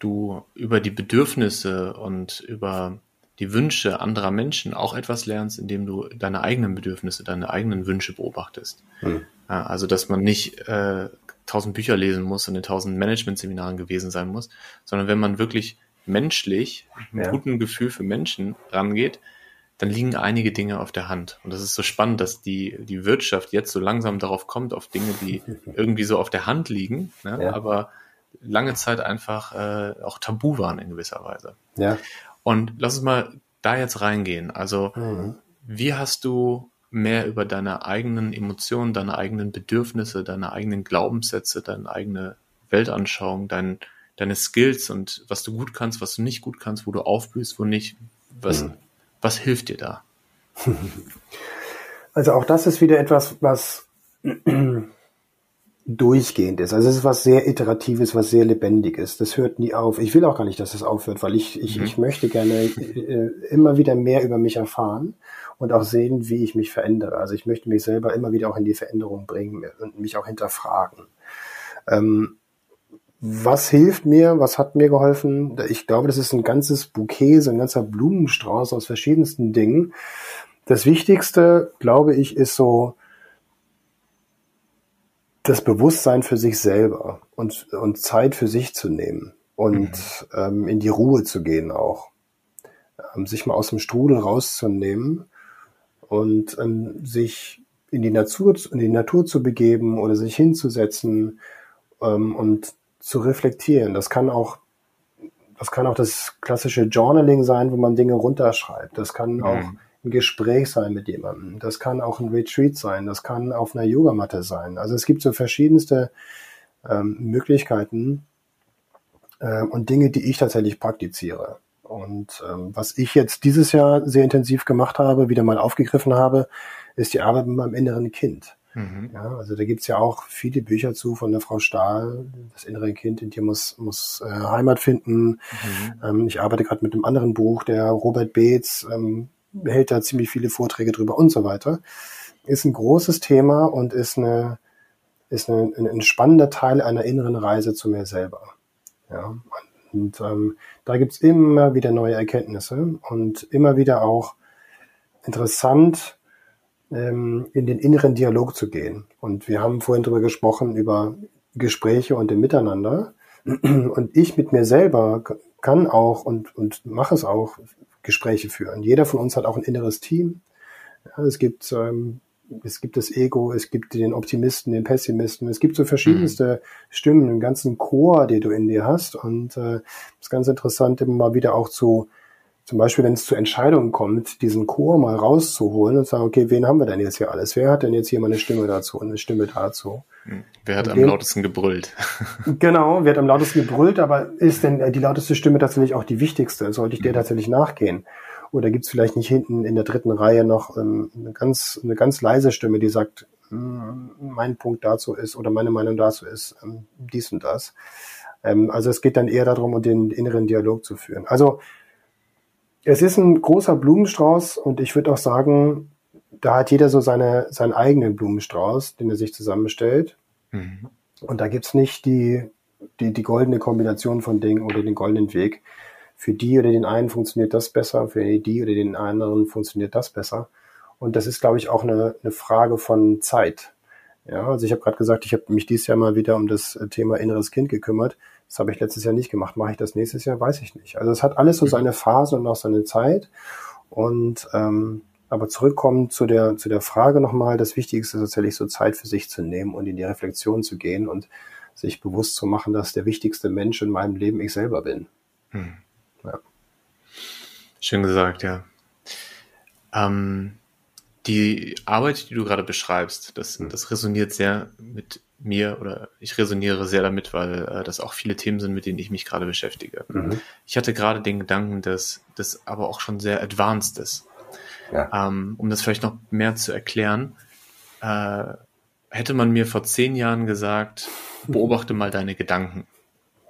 du über die Bedürfnisse und über die Wünsche anderer Menschen auch etwas lernst, indem du deine eigenen Bedürfnisse, deine eigenen Wünsche beobachtest. Hm. Also, dass man nicht äh, tausend Bücher lesen muss und in tausend Management-Seminaren gewesen sein muss, sondern wenn man wirklich menschlich, mit ja. gutem Gefühl für Menschen rangeht, dann liegen einige Dinge auf der Hand. Und das ist so spannend, dass die, die Wirtschaft jetzt so langsam darauf kommt, auf Dinge, die (laughs) irgendwie so auf der Hand liegen, ne? ja. aber lange Zeit einfach äh, auch tabu waren in gewisser Weise. Ja. Und lass uns mal da jetzt reingehen. Also, mhm. wie hast du mehr über deine eigenen Emotionen, deine eigenen Bedürfnisse, deine eigenen Glaubenssätze, deine eigene Weltanschauung, dein, deine Skills und was du gut kannst, was du nicht gut kannst, wo du aufblühst, wo nicht. Was, mhm. was hilft dir da? (laughs) Also auch das ist wieder etwas, was (clears throat) durchgehend ist. Also es ist was sehr Iteratives, was sehr Lebendiges. Das hört nie auf. Ich will auch gar nicht, dass es aufhört, weil ich, ich, mhm. ich möchte gerne äh, immer wieder mehr über mich erfahren und auch sehen, wie ich mich verändere. Also ich möchte mich selber immer wieder auch in die Veränderung bringen und mich auch hinterfragen. Ähm, was hilft mir? Was hat mir geholfen? Ich glaube, das ist ein ganzes Bouquet, so ein ganzer Blumenstrauß aus verschiedensten Dingen. Das Wichtigste, glaube ich, ist so das Bewusstsein für sich selber und, und Zeit für sich zu nehmen und mhm. ähm, in die Ruhe zu gehen auch. Ähm, sich mal aus dem Strudel rauszunehmen und ähm, sich in die Natur, in die Natur zu begeben oder sich hinzusetzen ähm, und zu reflektieren. Das kann auch, das kann auch das klassische Journaling sein, wo man Dinge runterschreibt. Das kann mhm. auch ein Gespräch sein mit jemandem. Das kann auch ein Retreat sein. Das kann auf einer Yogamatte sein. Also es gibt so verschiedenste ähm, Möglichkeiten äh, und Dinge, die ich tatsächlich praktiziere. Und ähm, was ich jetzt dieses Jahr sehr intensiv gemacht habe, wieder mal aufgegriffen habe, ist die Arbeit mit meinem inneren Kind. Mhm. Ja, also da gibt's ja auch viele Bücher zu von der Frau Stahl, das innere Kind in dir muss, muss äh, Heimat finden. Mhm. Ähm, ich arbeite gerade mit einem anderen Buch, der Robert Beetz ähm, hält da ziemlich viele Vorträge drüber und so weiter. Ist ein großes Thema und ist eine ist eine, ein spannender Teil einer inneren Reise zu mir selber. Ja, und ähm, da gibt's immer wieder neue Erkenntnisse und immer wieder auch interessant, in den inneren Dialog zu gehen. Und wir haben vorhin darüber gesprochen, über Gespräche und im Miteinander. (clears throat) Und ich mit mir selber kann auch und, und mache es auch, Gespräche führen. Jeder von uns hat auch ein inneres Team. Ja, es gibt ähm, es gibt das Ego, es gibt den Optimisten, den Pessimisten, es gibt so verschiedenste mhm. Stimmen, einen ganzen Chor, den du in dir hast. Und äh, ist ganz interessant, immer mal wieder auch zu, zum Beispiel, wenn es zu Entscheidungen kommt, diesen Chor mal rauszuholen und sagen, okay, wen haben wir denn jetzt hier alles? Wer hat denn jetzt hier mal eine Stimme dazu und eine Stimme dazu? Hm. Wer hat und am den, lautesten gebrüllt? (laughs) genau, wer hat am lautesten gebrüllt, aber ist denn die lauteste Stimme tatsächlich auch die wichtigste? Sollte ich der mhm. tatsächlich nachgehen? Oder gibt es vielleicht nicht hinten in der dritten Reihe noch ähm, eine, ganz, eine ganz leise Stimme, die sagt, hm, mein Punkt dazu ist oder meine Meinung dazu ist ähm, dies und das. Ähm, also es geht dann eher darum, den inneren Dialog zu führen. Also es ist ein großer Blumenstrauß und ich würde auch sagen, da hat jeder so seine, seinen eigenen Blumenstrauß, den er sich zusammenstellt. Mhm. Und da gibt's nicht die, die, die goldene Kombination von Dingen oder den goldenen Weg. für die oder den einen funktioniert das besser, für die oder den anderen funktioniert das besser. Und das ist, glaube ich, auch eine, eine Frage von Zeit. Ja, also ich habe gerade gesagt, ich habe mich dieses Jahr mal wieder um das Thema inneres Kind gekümmert. Das habe ich letztes Jahr nicht gemacht. Mache ich das nächstes Jahr? Weiß ich nicht. Also es hat alles so seine Phase und auch seine Zeit. Und ähm, aber zurückkommen zu der zu der Frage nochmal, das Wichtigste ist tatsächlich so Zeit für sich zu nehmen und in die Reflexion zu gehen und sich bewusst zu machen, dass der wichtigste Mensch in meinem Leben ich selber bin. Hm. Ja. Schön gesagt, ja. Ähm, die Arbeit, die du gerade beschreibst, das, hm. das resoniert sehr mit mir oder ich resoniere sehr damit, weil äh, das auch viele Themen sind, mit denen ich mich gerade beschäftige. Mhm. Ich hatte gerade den Gedanken, dass das aber auch schon sehr advanced ist. Ja. Ähm, um das vielleicht noch mehr zu erklären, äh, hätte man mir vor zehn Jahren gesagt, (laughs) beobachte mal deine Gedanken.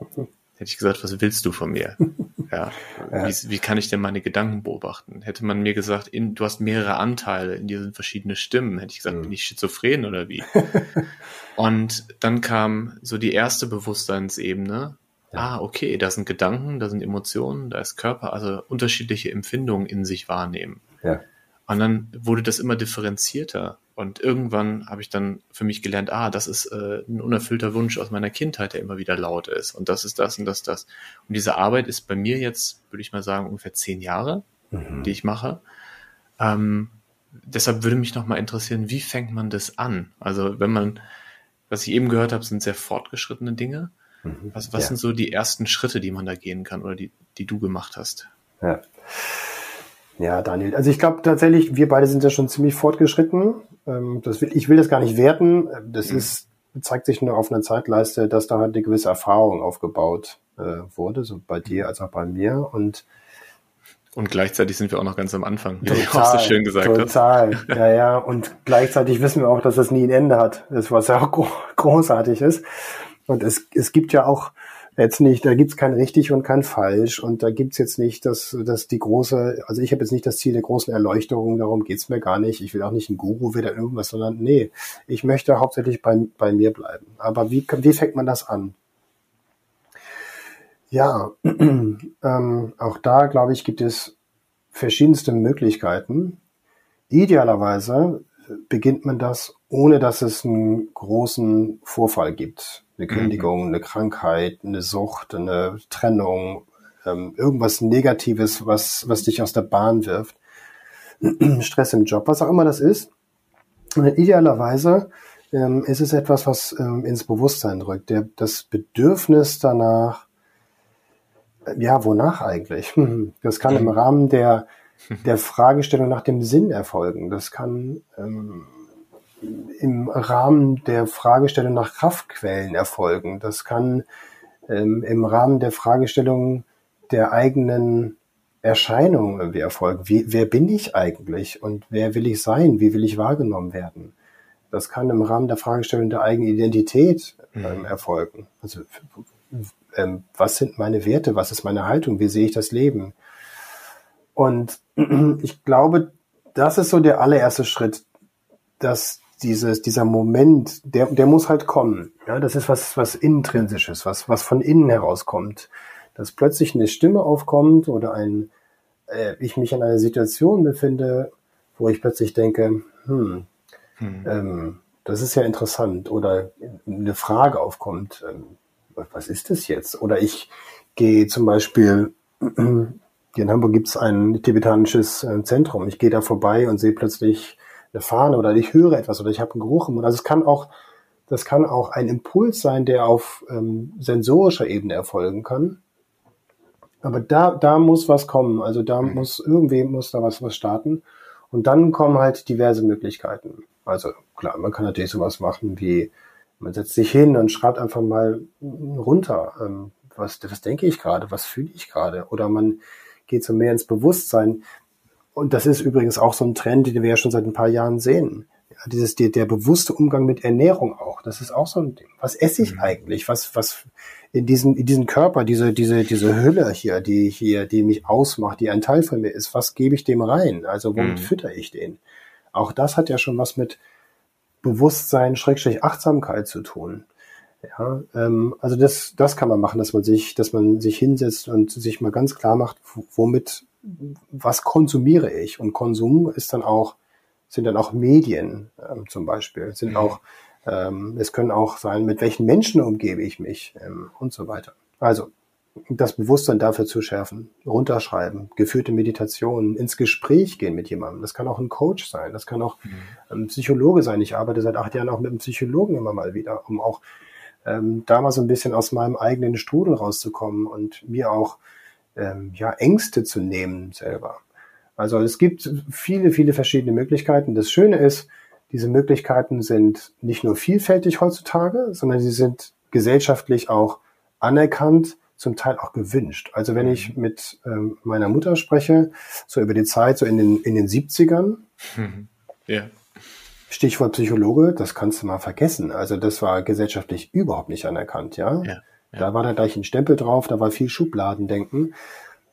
(laughs) Hätte ich gesagt, was willst du von mir? (laughs) Ja. ja. Wie, wie, kann ich denn meine Gedanken beobachten? Hätte man mir gesagt, in, du hast mehrere Anteile, in dir sind verschiedene Stimmen, hätte ich gesagt, mhm. bin ich schizophren oder wie? (laughs) Und dann kam so die erste Bewusstseinsebene. Ja. Ah, okay, da sind Gedanken, da sind Emotionen, da ist Körper, also unterschiedliche Empfindungen in sich wahrnehmen. Ja. Und dann wurde das immer differenzierter. Und irgendwann habe ich dann für mich gelernt, ah, das ist äh, ein unerfüllter Wunsch aus meiner Kindheit, der immer wieder laut ist. Und das ist das und das, das. Und diese Arbeit ist bei mir jetzt, würde ich mal sagen, ungefähr zehn Jahre, mhm. die ich mache. Ähm, deshalb würde mich noch mal interessieren, wie fängt man das an? Also wenn man, was ich eben gehört habe, sind sehr fortgeschrittene Dinge. Mhm. Was, was ja. sind so die ersten Schritte, die man da gehen kann oder die, die du gemacht hast? Ja. Ja, Daniel. Also ich glaube tatsächlich, wir beide sind ja schon ziemlich fortgeschritten. Ähm, das will, ich will das gar nicht werten. Das mhm. ist, zeigt sich nur auf einer Zeitleiste, dass da halt eine gewisse Erfahrung aufgebaut äh, wurde, so bei dir als auch bei mir. Und und gleichzeitig sind wir auch noch ganz am Anfang, wie total, du auch so schön gesagt total. hast. Total, ja, ja. Und gleichzeitig wissen wir auch, dass das nie ein Ende hat. Das was ja auch großartig ist. Und es, es gibt ja auch jetzt nicht, da gibt's kein richtig und kein falsch und da gibt's jetzt nicht dass dass die große, also ich habe jetzt nicht das Ziel der großen Erleuchterung, darum geht's mir gar nicht. Ich will auch nicht ein Guru wieder irgendwas, sondern nee, ich möchte hauptsächlich bei, bei mir bleiben. Aber wie, wie fängt man das an? Ja, (clears throat) ähm, auch da, glaube ich, gibt es verschiedenste Möglichkeiten. Idealerweise beginnt man das, ohne dass es einen großen Vorfall gibt eine Kündigung, mhm. eine Krankheit, eine Sucht, eine Trennung, ähm, irgendwas Negatives, was, was dich aus der Bahn wirft, (clears throat) Stress im Job, was auch immer das ist. Und idealerweise ähm, ist es etwas, was ähm, ins Bewusstsein drückt. Der, das Bedürfnis danach, äh, ja, wonach eigentlich? (laughs) Das kann im Rahmen der, (laughs) der Fragestellung nach dem Sinn erfolgen. Das kann ähm, im Rahmen der Fragestellung nach Kraftquellen erfolgen. Das kann ähm, im Rahmen der Fragestellung der eigenen Erscheinung irgendwie erfolgen. Wie, wer bin ich eigentlich und wer will ich sein? Wie will ich wahrgenommen werden? Das kann im Rahmen der Fragestellung der eigenen Identität ähm, mhm. erfolgen. Also ähm, was sind meine Werte? Was ist meine Haltung? Wie sehe ich das Leben? Und (clears throat) ich glaube, das ist so der allererste Schritt, dass dieses, dieser Moment, der, der muss halt kommen. Ja, das ist was, was intrinsisches, was, was von innen herauskommt. Dass plötzlich eine Stimme aufkommt oder ein, äh, ich mich in einer Situation befinde, wo ich plötzlich denke, hm, hm. Ähm, das ist ja interessant oder eine Frage aufkommt, ähm, was ist das jetzt? Oder ich gehe zum Beispiel, hier in Hamburg gibt es ein tibetanisches äh, Zentrum, ich gehe da vorbei und sehe plötzlich eine Fahne oder ich höre etwas oder ich habe einen Geruch im Mund. Also es kann auch, das kann auch ein Impuls sein, der auf ähm, sensorischer Ebene erfolgen kann. Aber da, da muss was kommen. Also da mhm. muss irgendwie muss da was, was starten. Und dann kommen halt diverse Möglichkeiten. Also klar, man kann natürlich sowas machen wie, man setzt sich hin und schreibt einfach mal runter, ähm, was, was denke ich gerade, was fühle ich gerade. Oder man geht so mehr ins Bewusstsein. Und das ist übrigens auch so ein Trend, den wir ja schon seit ein paar Jahren sehen. Ja, dieses, der, der bewusste Umgang mit Ernährung auch. Das ist auch so ein Ding. Was esse ich mhm. eigentlich? Was, was in diesem, in diesem Körper, diese, diese, diese Hülle hier, die hier, die mich ausmacht, die ein Teil von mir ist, was gebe ich dem rein? Also womit mhm. fütter ich den? Auch das hat ja schon was mit Bewusstsein, Schrägstrich Achtsamkeit zu tun. Ja, ähm, also das, das kann man machen, dass man sich, dass man sich hinsetzt und sich mal ganz klar macht, womit, was konsumiere ich? Und Konsum ist dann auch, sind dann auch Medien ähm, zum Beispiel, sind mhm. auch, ähm, es können auch sein, mit welchen Menschen umgebe ich mich ähm, und so weiter. Also das Bewusstsein dafür zu schärfen, runterschreiben, geführte Meditationen, ins Gespräch gehen mit jemandem. Das kann auch ein Coach sein, das kann auch mhm. ein Psychologe sein. Ich arbeite seit acht Jahren auch mit einem Psychologen immer mal wieder, um auch ähm, da mal so ein bisschen aus meinem eigenen Strudel rauszukommen und mir auch ähm, ja Ängste zu nehmen selber. Also es gibt viele, viele verschiedene Möglichkeiten. Das Schöne ist, diese Möglichkeiten sind nicht nur vielfältig heutzutage, sondern sie sind gesellschaftlich auch anerkannt, zum Teil auch gewünscht. Also wenn ich mhm. mit ähm, meiner Mutter spreche, so über die Zeit, so in den, in den 70ern, (laughs) ja. Stichwort Psychologe, das kannst du mal vergessen. Also das war gesellschaftlich überhaupt nicht anerkannt, ja. ja, Da war da gleich ein Stempel drauf, da war viel Schubladendenken.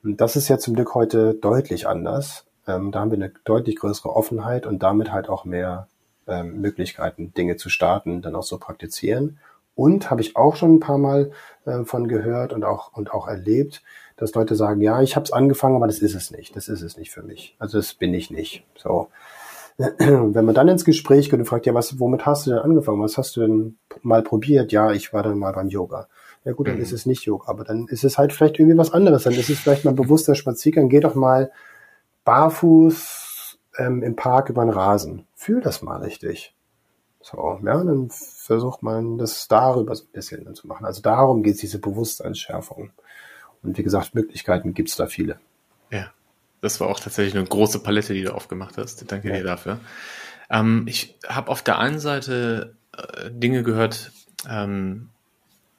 Und das ist ja zum Glück heute deutlich anders. Ähm, da haben wir eine deutlich größere Offenheit und damit halt auch mehr ähm, Möglichkeiten, Dinge zu starten, dann auch so praktizieren. Und habe ich auch schon ein paar Mal äh, von gehört und auch und auch erlebt, dass Leute sagen, ja, ich habe es angefangen, aber das ist es nicht. Das ist es nicht für mich. Also das bin ich nicht. So. (clears throat) Wenn man dann ins Gespräch geht und fragt, ja, was, womit hast du denn angefangen? Was hast du denn mal probiert? Ja, ich war dann mal beim Yoga. Ja gut, dann mhm. ist es nicht Yoga, aber dann ist es halt vielleicht irgendwie was anderes. Dann ist es vielleicht mal bewusster Spaziergang. Geh doch mal barfuß ähm, im Park über den Rasen. Fühl das mal richtig. So, ja, dann versucht man das darüber so ein bisschen zu machen. Also darum geht es, diese Bewusstseinsschärfung. Und wie gesagt, Möglichkeiten gibt es da viele. Ja, das war auch tatsächlich eine große Palette, die du aufgemacht hast. Danke ja. dir dafür. Ähm, ich habe auf der einen Seite äh, Dinge gehört, ähm,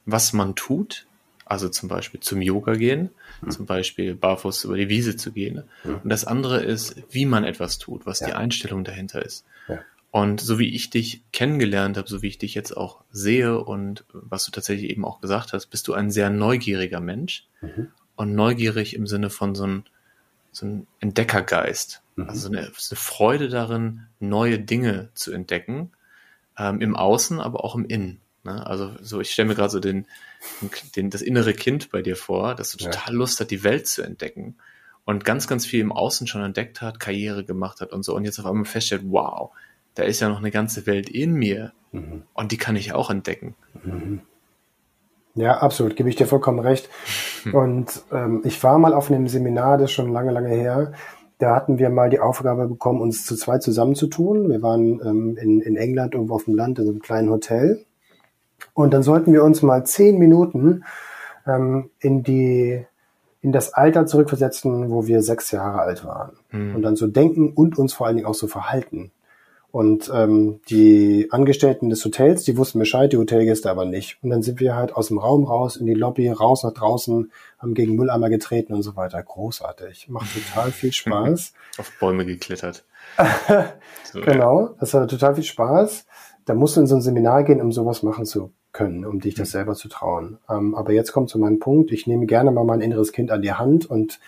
was man tut, also zum Beispiel zum Yoga gehen, mhm. zum Beispiel barfuß über die Wiese zu gehen. Mhm. Und das andere ist, wie man etwas tut, was ja. die Einstellung dahinter ist. Ja. Und so wie ich dich kennengelernt habe, so wie ich dich jetzt auch sehe und was du tatsächlich eben auch gesagt hast, bist du ein sehr neugieriger Mensch mhm. und neugierig im Sinne von so einem so ein Entdeckergeist. Mhm. Also eine, eine, Freude darin, neue Dinge zu entdecken, ähm, im Außen, aber auch im Innen. Ne? Also so, ich stelle mir gerade so den, den, das innere Kind bei dir vor, das so total ja. Lust hat, die Welt zu entdecken und ganz, ganz viel im Außen schon entdeckt hat, Karriere gemacht hat und so und jetzt auf einmal feststellt, wow, da ist ja noch eine ganze Welt in mir mhm. und die kann ich auch entdecken. Mhm. Ja, absolut, gebe ich dir vollkommen recht. (laughs) Und ähm, ich war mal auf einem Seminar, das ist schon lange, lange her. Da hatten wir mal die Aufgabe bekommen, uns zu zweit zusammenzutun. Wir waren ähm, in, in England irgendwo auf dem Land in so einem kleinen Hotel. Und dann sollten wir uns mal zehn Minuten ähm, in die in das Alter zurückversetzen, wo wir sechs Jahre alt waren. Mhm. Und dann so denken und uns vor allen Dingen auch so verhalten. Und ähm, die Angestellten des Hotels, die wussten Bescheid, die Hotelgäste aber nicht. Und dann sind wir halt aus dem Raum raus, in die Lobby, raus nach draußen, haben gegen Mülleimer getreten und so weiter. Großartig. Macht total (laughs) viel Spaß. Auf Bäume geklettert. (laughs) so, genau, das hat total viel Spaß. Da musst du in so ein Seminar gehen, um sowas machen zu können, um dich das mhm. selber zu trauen. Ähm, aber jetzt kommt zu meinem Punkt. Ich nehme gerne mal mein inneres Kind an die Hand und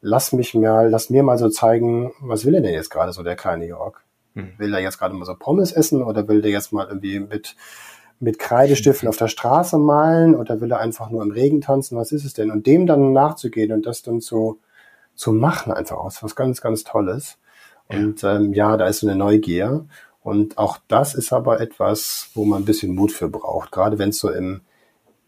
lass mich mal, lass mir mal so zeigen, was will er denn jetzt gerade so, der kleine Jörg? Hm. Will der jetzt gerade mal so Pommes essen oder will der jetzt mal irgendwie mit, mit Kreidestiften auf der Straße malen oder will er einfach nur im Regen tanzen? Was ist es denn? Und dem dann nachzugehen und das dann zu, zu machen einfach aus, was ganz, ganz Tolles. Und ähm, ja, da ist so eine Neugier. Und auch das ist aber etwas, wo man ein bisschen Mut für braucht, gerade wenn es so im,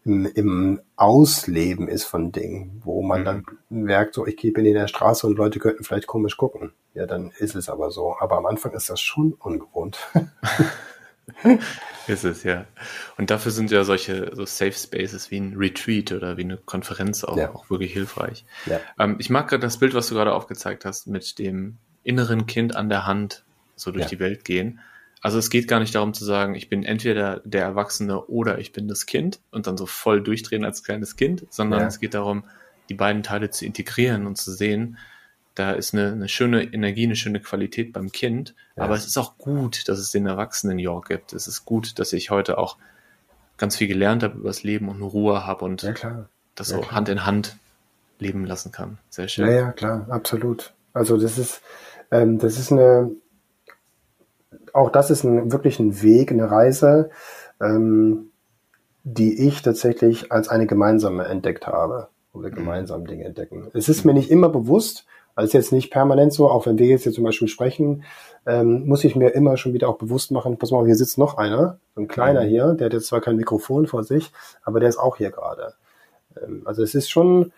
im, im Ausleben ist von Dingen, wo man mhm. dann merkt, so ich gehe in der Straße und Leute könnten vielleicht komisch gucken. Ja, dann ist es aber so. Aber am Anfang ist das schon ungewohnt. (laughs) ist es, ja. Und dafür sind ja solche so Safe Spaces wie ein Retreat oder wie eine Konferenz auch, ja. auch wirklich hilfreich. Ja. Ähm, ich mag gerade das Bild, was du gerade aufgezeigt hast, mit dem inneren Kind an der Hand so durch ja. die Welt gehen. Also es geht gar nicht darum zu sagen, ich bin entweder der Erwachsene oder ich bin das Kind und dann so voll durchdrehen als kleines Kind, sondern es geht darum, die beiden Teile zu integrieren und zu sehen, da ist eine, eine schöne Energie, eine schöne Qualität beim Kind. Ja. Aber es ist auch gut, dass es den Erwachsenen York gibt. Es ist gut, dass ich heute auch ganz viel gelernt habe über das Leben und Ruhe habe und ja, das ja, so. Hand in Hand leben lassen kann. Sehr schön. Ja, ja, klar, absolut. Also das ist, ähm, das ist eine, auch das ist ein, wirklich ein Weg, eine Reise, ähm, die ich tatsächlich als eine gemeinsame entdeckt habe, wo wir gemeinsam Dinge entdecken. Es ist mir nicht immer bewusst, also jetzt nicht permanent so, auch wenn wir jetzt hier zum Beispiel sprechen, ähm, muss ich mir immer schon wieder auch bewusst machen, pass mal, hier sitzt noch einer, so ein kleiner mhm. hier, der hat jetzt zwar kein Mikrofon vor sich, aber der ist auch hier gerade. Ähm, also es ist schon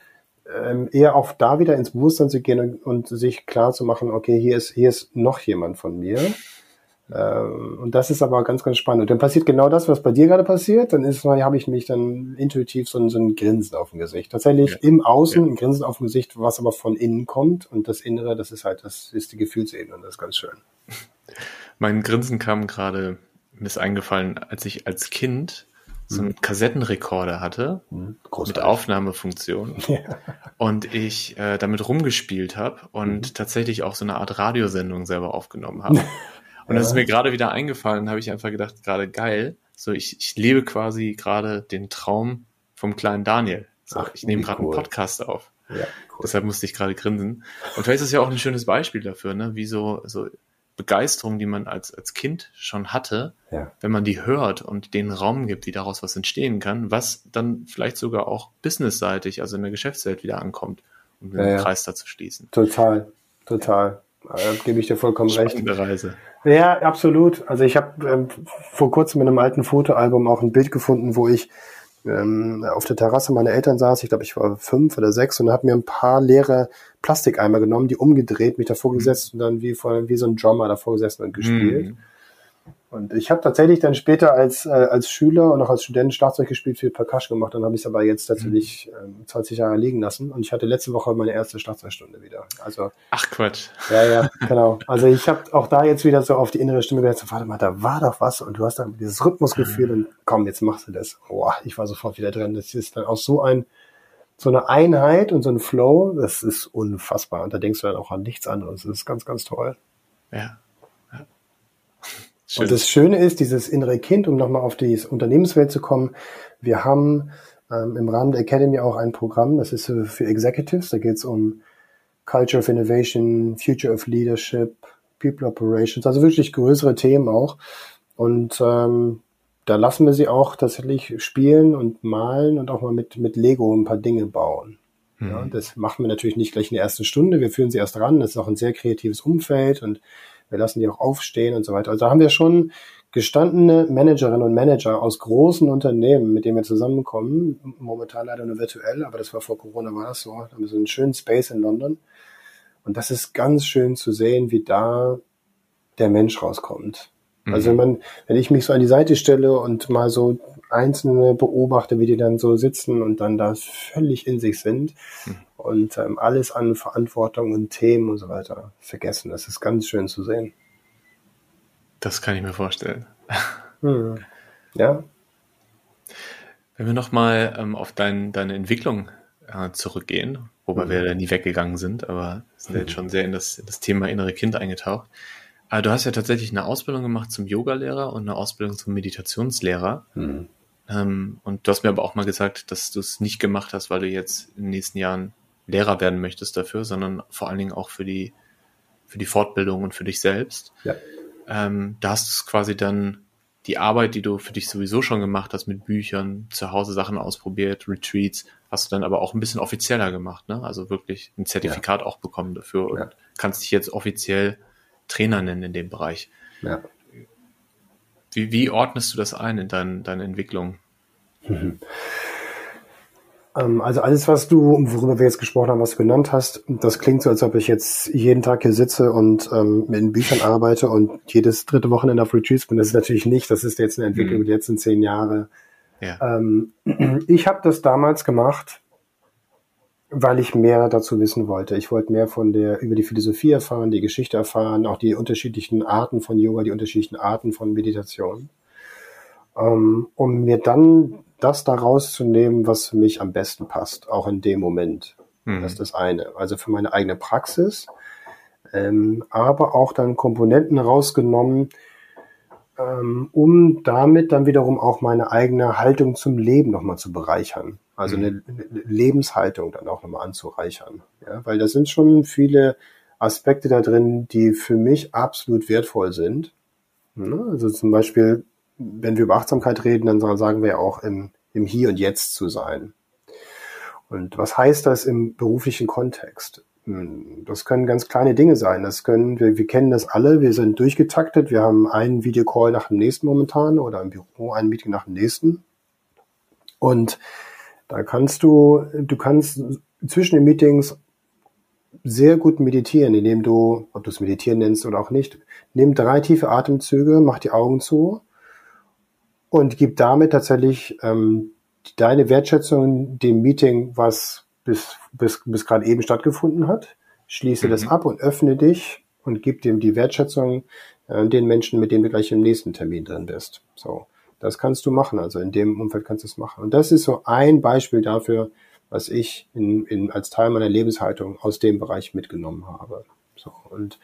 ähm, eher auch da wieder ins Bewusstsein zu gehen und, und, sich klar zu machen, okay, hier ist, hier ist noch jemand von mir. Ähm, und das ist aber ganz, ganz spannend. Und dann passiert genau das, was bei dir gerade passiert. Dann ist, habe ich mich dann intuitiv so ein, so ein Grinsen auf dem Gesicht. Tatsächlich ja. im Außen ja. ein Grinsen auf dem Gesicht, was aber von innen kommt. Und das Innere, das ist halt, das ist die Gefühlsebene und das ist ganz schön. Mein Grinsen kam gerade, mir ist eingefallen, als ich als Kind so einen mhm. Kassettenrekorder hatte mhm. mit Aufnahmefunktion (laughs) ja. und ich äh, damit rumgespielt habe und mhm. tatsächlich auch so eine Art Radiosendung selber aufgenommen habe. (laughs) Und das ist mir gerade wieder eingefallen, habe ich einfach gedacht, gerade geil. So, ich, ich lebe quasi gerade den Traum vom kleinen Daniel. So, Ach, ich nehme gerade cool. einen Podcast auf. Ja, cool. Deshalb musste ich gerade grinsen. Und vielleicht ist es ja auch ein schönes Beispiel dafür, ne? wie so, so Begeisterung, die man als, als Kind schon hatte, ja. wenn man die hört und den Raum gibt, wie daraus was entstehen kann, was dann vielleicht sogar auch businessseitig, also in der Geschäftswelt wieder ankommt, um den ja, Kreis da zu schließen. Total, total. Da gebe ich dir vollkommen Spannende recht. Reise. Ja, absolut. Also ich habe ähm, vor kurzem in einem alten Fotoalbum auch ein Bild gefunden, wo ich ähm, auf der Terrasse meiner Eltern saß. Ich glaube, ich war fünf oder sechs und habe mir ein paar leere Plastikeimer genommen, die umgedreht, mich davor mhm. gesetzt und dann wie, vor, wie so ein Drummer davor gesessen und gespielt. Mhm. Und ich habe tatsächlich dann später als, äh, als Schüler und auch als Student Schlagzeug gespielt, viel Percussion gemacht. Dann habe ich es aber jetzt tatsächlich äh, 20 Jahre liegen lassen. Und ich hatte letzte Woche meine erste Schlagzeugstunde wieder. Also Ach Quatsch. Ja, ja, genau. Also ich habe auch da jetzt wieder so auf die innere Stimme gehört, so, warte mal, da war doch was. Und du hast dann dieses Rhythmusgefühl mhm. und komm, jetzt machst du das. Boah, ich war sofort wieder drin. Das ist dann auch so ein so eine Einheit und so ein Flow, das ist unfassbar. Und da denkst du dann auch an nichts anderes. Das ist ganz, ganz toll. Ja. Schön. Und das Schöne ist, dieses innere Kind, um nochmal auf die Unternehmenswelt zu kommen, wir haben ähm, im Rahmen der Academy auch ein Programm, das ist für Executives, da geht es um Culture of Innovation, Future of Leadership, People Operations, also wirklich größere Themen auch. Und ähm, da lassen wir sie auch tatsächlich spielen und malen und auch mal mit, mit Lego ein paar Dinge bauen. Mhm. Ja, das machen wir natürlich nicht gleich in der ersten Stunde. Wir führen sie erst ran. Das ist auch ein sehr kreatives Umfeld und wir lassen die auch aufstehen und so weiter. Also da haben wir schon gestandene Managerinnen und Manager aus großen Unternehmen, mit denen wir zusammenkommen. Momentan leider nur virtuell, aber das war vor Corona war das so. Da haben wir so einen schönen Space in London. Und das ist ganz schön zu sehen, wie da der Mensch rauskommt. Mhm. Also wenn man, wenn ich mich so an die Seite stelle und mal so Einzelne beobachte, wie die dann so sitzen und dann da völlig in sich sind mhm. und ähm, alles an Verantwortung und Themen und so weiter vergessen. Das ist ganz schön zu sehen. Das kann ich mir vorstellen. Mhm. Ja. Wenn wir nochmal ähm, auf dein, deine Entwicklung äh, zurückgehen, wobei mhm. wir da nie weggegangen sind, aber sind jetzt mhm. schon sehr in das, in das Thema innere Kind eingetaucht. Aber du hast ja tatsächlich eine Ausbildung gemacht zum Yogalehrer und eine Ausbildung zum Meditationslehrer. Mhm. Ähm, und du hast mir aber auch mal gesagt, dass du es nicht gemacht hast, weil du jetzt in den nächsten Jahren Lehrer werden möchtest dafür, sondern vor allen Dingen auch für die, für die Fortbildung und für dich selbst. Ja. Ähm, da hast du quasi dann die Arbeit, die du für dich sowieso schon gemacht hast mit Büchern, zu Hause Sachen ausprobiert, Retreats, hast du dann aber auch ein bisschen offizieller gemacht, ne? Also wirklich ein Zertifikat ja. auch bekommen dafür und ja. kannst dich jetzt offiziell Trainer nennen in dem Bereich. Ja. Wie, wie ordnest du das ein in dein, deine Entwicklung? Mhm. (laughs) Also alles, was du, worüber wir jetzt gesprochen haben, was du genannt hast, das klingt so, als ob ich jetzt jeden Tag hier sitze und ähm, in Büchern arbeite und jedes dritte Wochenende auf Retreats bin. Das ist natürlich nicht. Das ist jetzt eine Entwicklung mhm. die letzten zehn Jahre. Ja. Ähm, (clears throat) ich habe das damals gemacht, weil ich mehr dazu wissen wollte. Ich wollte mehr von der, über die Philosophie erfahren, die Geschichte erfahren, auch die unterschiedlichen Arten von Yoga, die unterschiedlichen Arten von Meditation. Ähm, um mir dann das daraus zu nehmen, was für mich am besten passt, auch in dem Moment. Mhm. Das ist das eine. Also für meine eigene Praxis, ähm, aber auch dann Komponenten rausgenommen, ähm, um damit dann wiederum auch meine eigene Haltung zum Leben nochmal zu bereichern. Also mhm. eine, Lebenshaltung dann auch nochmal anzureichern. Ja, weil da sind schon viele Aspekte da drin, die für mich absolut wertvoll sind. Also zum Beispiel, wenn wir über Achtsamkeit reden, dann sagen wir auch im, im Hier und Jetzt zu sein. Und was heißt das im beruflichen Kontext? Hm, das können ganz kleine Dinge sein. Das können, wir, wir kennen das alle, wir sind durchgetaktet, wir haben einen Videocall nach dem nächsten momentan oder im Büro ein Meeting nach dem nächsten. Und da kannst du, du kannst zwischen den Meetings sehr gut meditieren, indem du, ob du es meditieren nennst oder auch nicht, nimm drei tiefe Atemzüge, mach die Augen zu und gib damit tatsächlich ähm, deine Wertschätzung dem Meeting, was bis, bis, bis gerade eben stattgefunden hat. Schließe mhm. das ab und öffne dich und gib dem die Wertschätzung äh, den Menschen, mit denen du gleich im nächsten Termin drin bist. So, das kannst du machen. Also in dem Umfeld kannst du es machen. Und das ist so ein Beispiel dafür, was ich in, in, als Teil meiner Lebenshaltung aus dem Bereich mitgenommen habe. So, und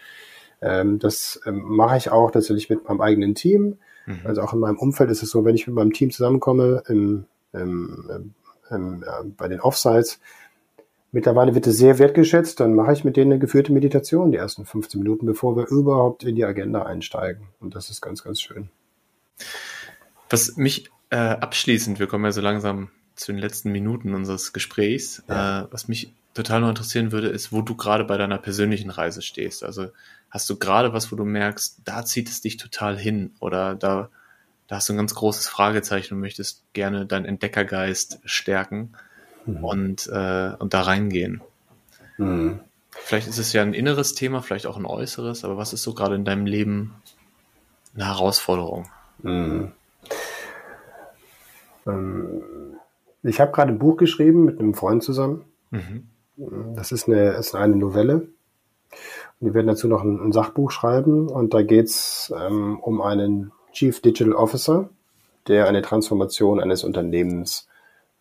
ähm, das ähm, mache ich auch tatsächlich mit meinem eigenen Team. Mhm. Also auch in meinem Umfeld ist es so, wenn ich mit meinem Team zusammenkomme, im, im, im, äh, bei den Offsites, mittlerweile wird es sehr wertgeschätzt, dann mache ich mit denen eine geführte Meditation die ersten 15 Minuten, bevor wir überhaupt in die Agenda einsteigen. Und das ist ganz, ganz schön. Was mich äh, abschließend, wir kommen ja so langsam zu den letzten Minuten unseres Gesprächs, ja. äh, was mich total noch interessieren würde, ist, wo du gerade bei deiner persönlichen Reise stehst. Also hast du gerade was, wo du merkst, da zieht es dich total hin oder da, da hast du ein ganz großes Fragezeichen und möchtest gerne deinen Entdeckergeist stärken mhm. und, äh, und da reingehen. Mhm. Vielleicht ist es ja ein inneres Thema, vielleicht auch ein äußeres, aber was ist so gerade in deinem Leben eine Herausforderung? Mhm. Ähm, ich habe gerade ein Buch geschrieben mit einem Freund zusammen. Mhm. Das ist eine, ist eine Novelle. Wir werden dazu noch ein, ein Sachbuch schreiben und da geht's ähm, um einen Chief Digital Officer, der eine Transformation eines Unternehmens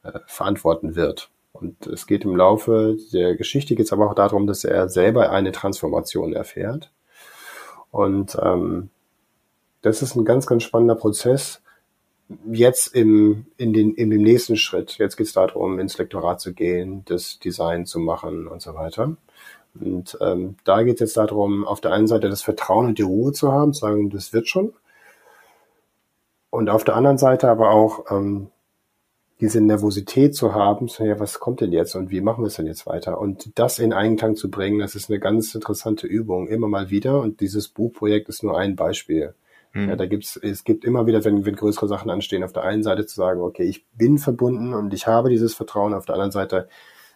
äh, verantworten wird. Und es geht im Laufe der Geschichte geht es aber auch darum, dass er selber eine Transformation erfährt. Und ähm, das ist ein ganz, ganz spannender Prozess. Jetzt im, in, den, in dem nächsten Schritt, jetzt geht es darum, ins Lektorat zu gehen, das Design zu machen und so weiter. Und ähm, da geht es jetzt darum, auf der einen Seite das Vertrauen und die Ruhe zu haben, zu sagen, das wird schon. Und auf der anderen Seite aber auch ähm, diese Nervosität zu haben, so, ja, was kommt denn jetzt und wie machen wir es denn jetzt weiter? Und das in Einklang zu bringen, das ist eine ganz interessante Übung, immer mal wieder. Und dieses Buchprojekt ist nur ein Beispiel. Mhm. Ja, da gibt's, es gibt immer wieder, wenn, wenn größere Sachen anstehen, auf der einen Seite zu sagen, okay, ich bin verbunden und ich habe dieses Vertrauen, auf der anderen Seite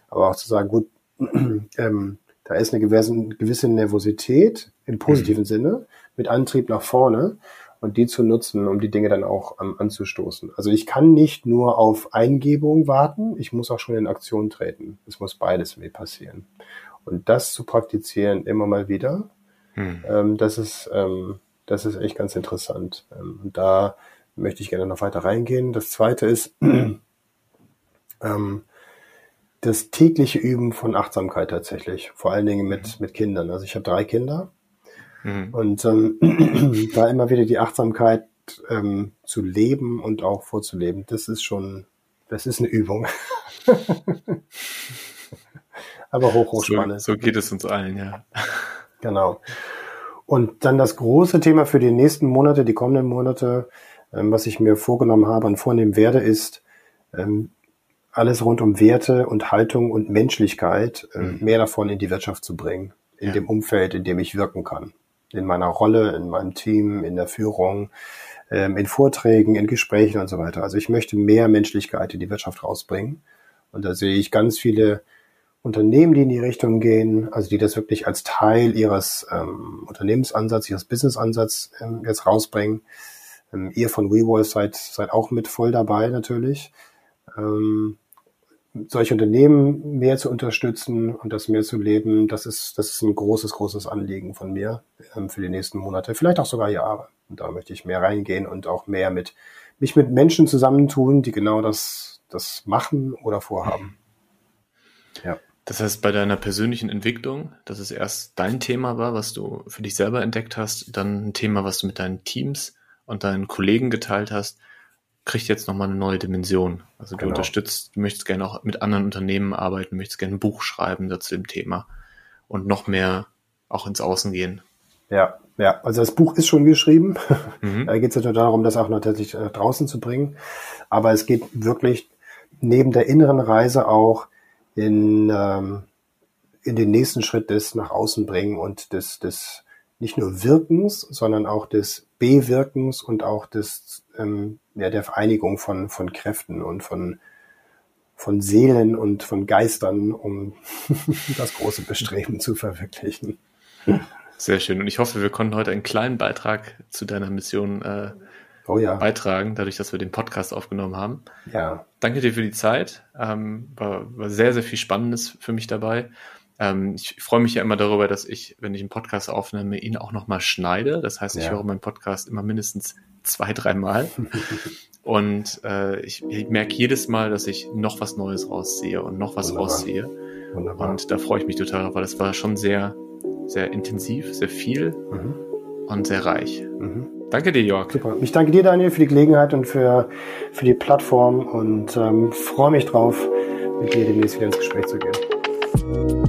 aber auch zu sagen, gut, (clears throat) ähm, da ist eine gewisse, gewisse Nervosität im positiven mhm. Sinne mit Antrieb nach vorne und die zu nutzen, um die Dinge dann auch um, anzustoßen. Also ich kann nicht nur auf Eingebung warten, ich muss auch schon in Aktion treten. Es muss beides mir passieren. Und das zu praktizieren immer mal wieder, mhm. ähm, das ist ähm, das ist echt ganz interessant. Ähm, und da möchte ich gerne noch weiter reingehen. Das zweite ist, (clears throat) ähm, das tägliche Üben von Achtsamkeit tatsächlich, vor allen Dingen mit, mhm. mit Kindern. Also ich habe drei Kinder mhm. und ähm, (clears throat) da immer wieder die Achtsamkeit ähm, zu leben und auch vorzuleben, das ist schon, das ist eine Übung. (laughs) Aber hoch, hoch spannend. So, so geht es uns allen, ja. Genau. Und dann das große Thema für die nächsten Monate, die kommenden Monate, ähm, was ich mir vorgenommen habe und vornehmen werde, ist, ähm, alles rund um Werte und Haltung und Menschlichkeit, äh, mhm. mehr davon in die Wirtschaft zu bringen, in ja. dem Umfeld, in dem ich wirken kann. In meiner Rolle, in meinem Team, in der Führung, ähm, in Vorträgen, in Gesprächen und so weiter. Also ich möchte mehr Menschlichkeit in die Wirtschaft rausbringen. Und da sehe ich ganz viele Unternehmen, die in die Richtung gehen, also die das wirklich als Teil ihres ähm, Unternehmensansatzes, ihres Businessansatz ähm, jetzt rausbringen. Ähm, ihr von WeWolf seid, seid auch mit voll dabei natürlich. Ähm, solche Unternehmen mehr zu unterstützen und das mehr zu leben, das ist, das ist ein großes, großes Anliegen von mir ähm, für die nächsten Monate, vielleicht auch sogar Jahre. Und da möchte ich mehr reingehen und auch mehr mit, mich mit Menschen zusammentun, die genau das, das machen oder vorhaben. Ja. Das heißt, bei deiner persönlichen Entwicklung, dass es erst dein Thema war, was du für dich selber entdeckt hast, dann ein Thema, was du mit deinen Teams und deinen Kollegen geteilt hast, kriegt jetzt nochmal eine neue Dimension. Also du genau. unterstützt, du möchtest gerne auch mit anderen Unternehmen arbeiten, möchtest gerne ein Buch schreiben dazu dem Thema und noch mehr auch ins Außen gehen. Ja, ja, also das Buch ist schon geschrieben. (laughs) Mhm. da geht es ja darum, das auch noch tatsächlich äh, draußen zu bringen. Aber es geht wirklich neben der inneren Reise auch in, ähm, in den nächsten Schritt des nach außen bringen und des, des nicht nur Wirkens, sondern auch des Bewirkens und auch des ähm, ja, der Vereinigung von, von Kräften und von, von Seelen und von Geistern, um (laughs) das große Bestreben zu verwirklichen. Sehr schön. Und ich hoffe, wir konnten heute einen kleinen Beitrag zu deiner Mission äh, oh ja. beitragen, dadurch, dass wir den Podcast aufgenommen haben. Ja. Danke dir für die Zeit. Ähm, war, war sehr, sehr viel Spannendes für mich dabei. Ähm, ich freue mich ja immer darüber, dass ich, wenn ich einen Podcast aufnehme, ihn auch nochmal schneide. Das heißt, ich ja. höre meinen Podcast immer mindestens zwei, dreimal. (laughs) und äh, ich, ich merke jedes Mal, dass ich noch was Neues raussehe und noch was Wunderbar. rausziehe. Wunderbar. Und da freue ich mich total, weil das war schon sehr, sehr intensiv, sehr viel mhm. und sehr reich. Mhm. Danke dir, Jörg. Super. Ich danke dir, Daniel, für die Gelegenheit und für, für die Plattform und ähm, freue mich drauf, mit dir demnächst wieder ins Gespräch zu gehen.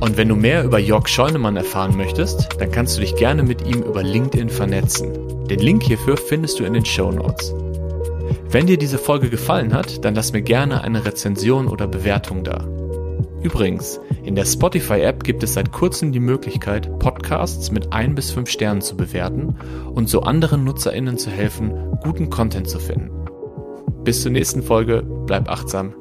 Und wenn du mehr über Jörg Scheunemann erfahren möchtest, dann kannst du dich gerne mit ihm über LinkedIn vernetzen. Den Link hierfür findest du in den Show Notes. Wenn dir diese Folge gefallen hat, dann lass mir gerne eine Rezension oder Bewertung da. Übrigens, in der Spotify-App gibt es seit kurzem die Möglichkeit, Podcasts mit ein bis fünf Sternen zu bewerten und so anderen NutzerInnen zu helfen, guten Content zu finden. Bis zur nächsten Folge, bleib achtsam,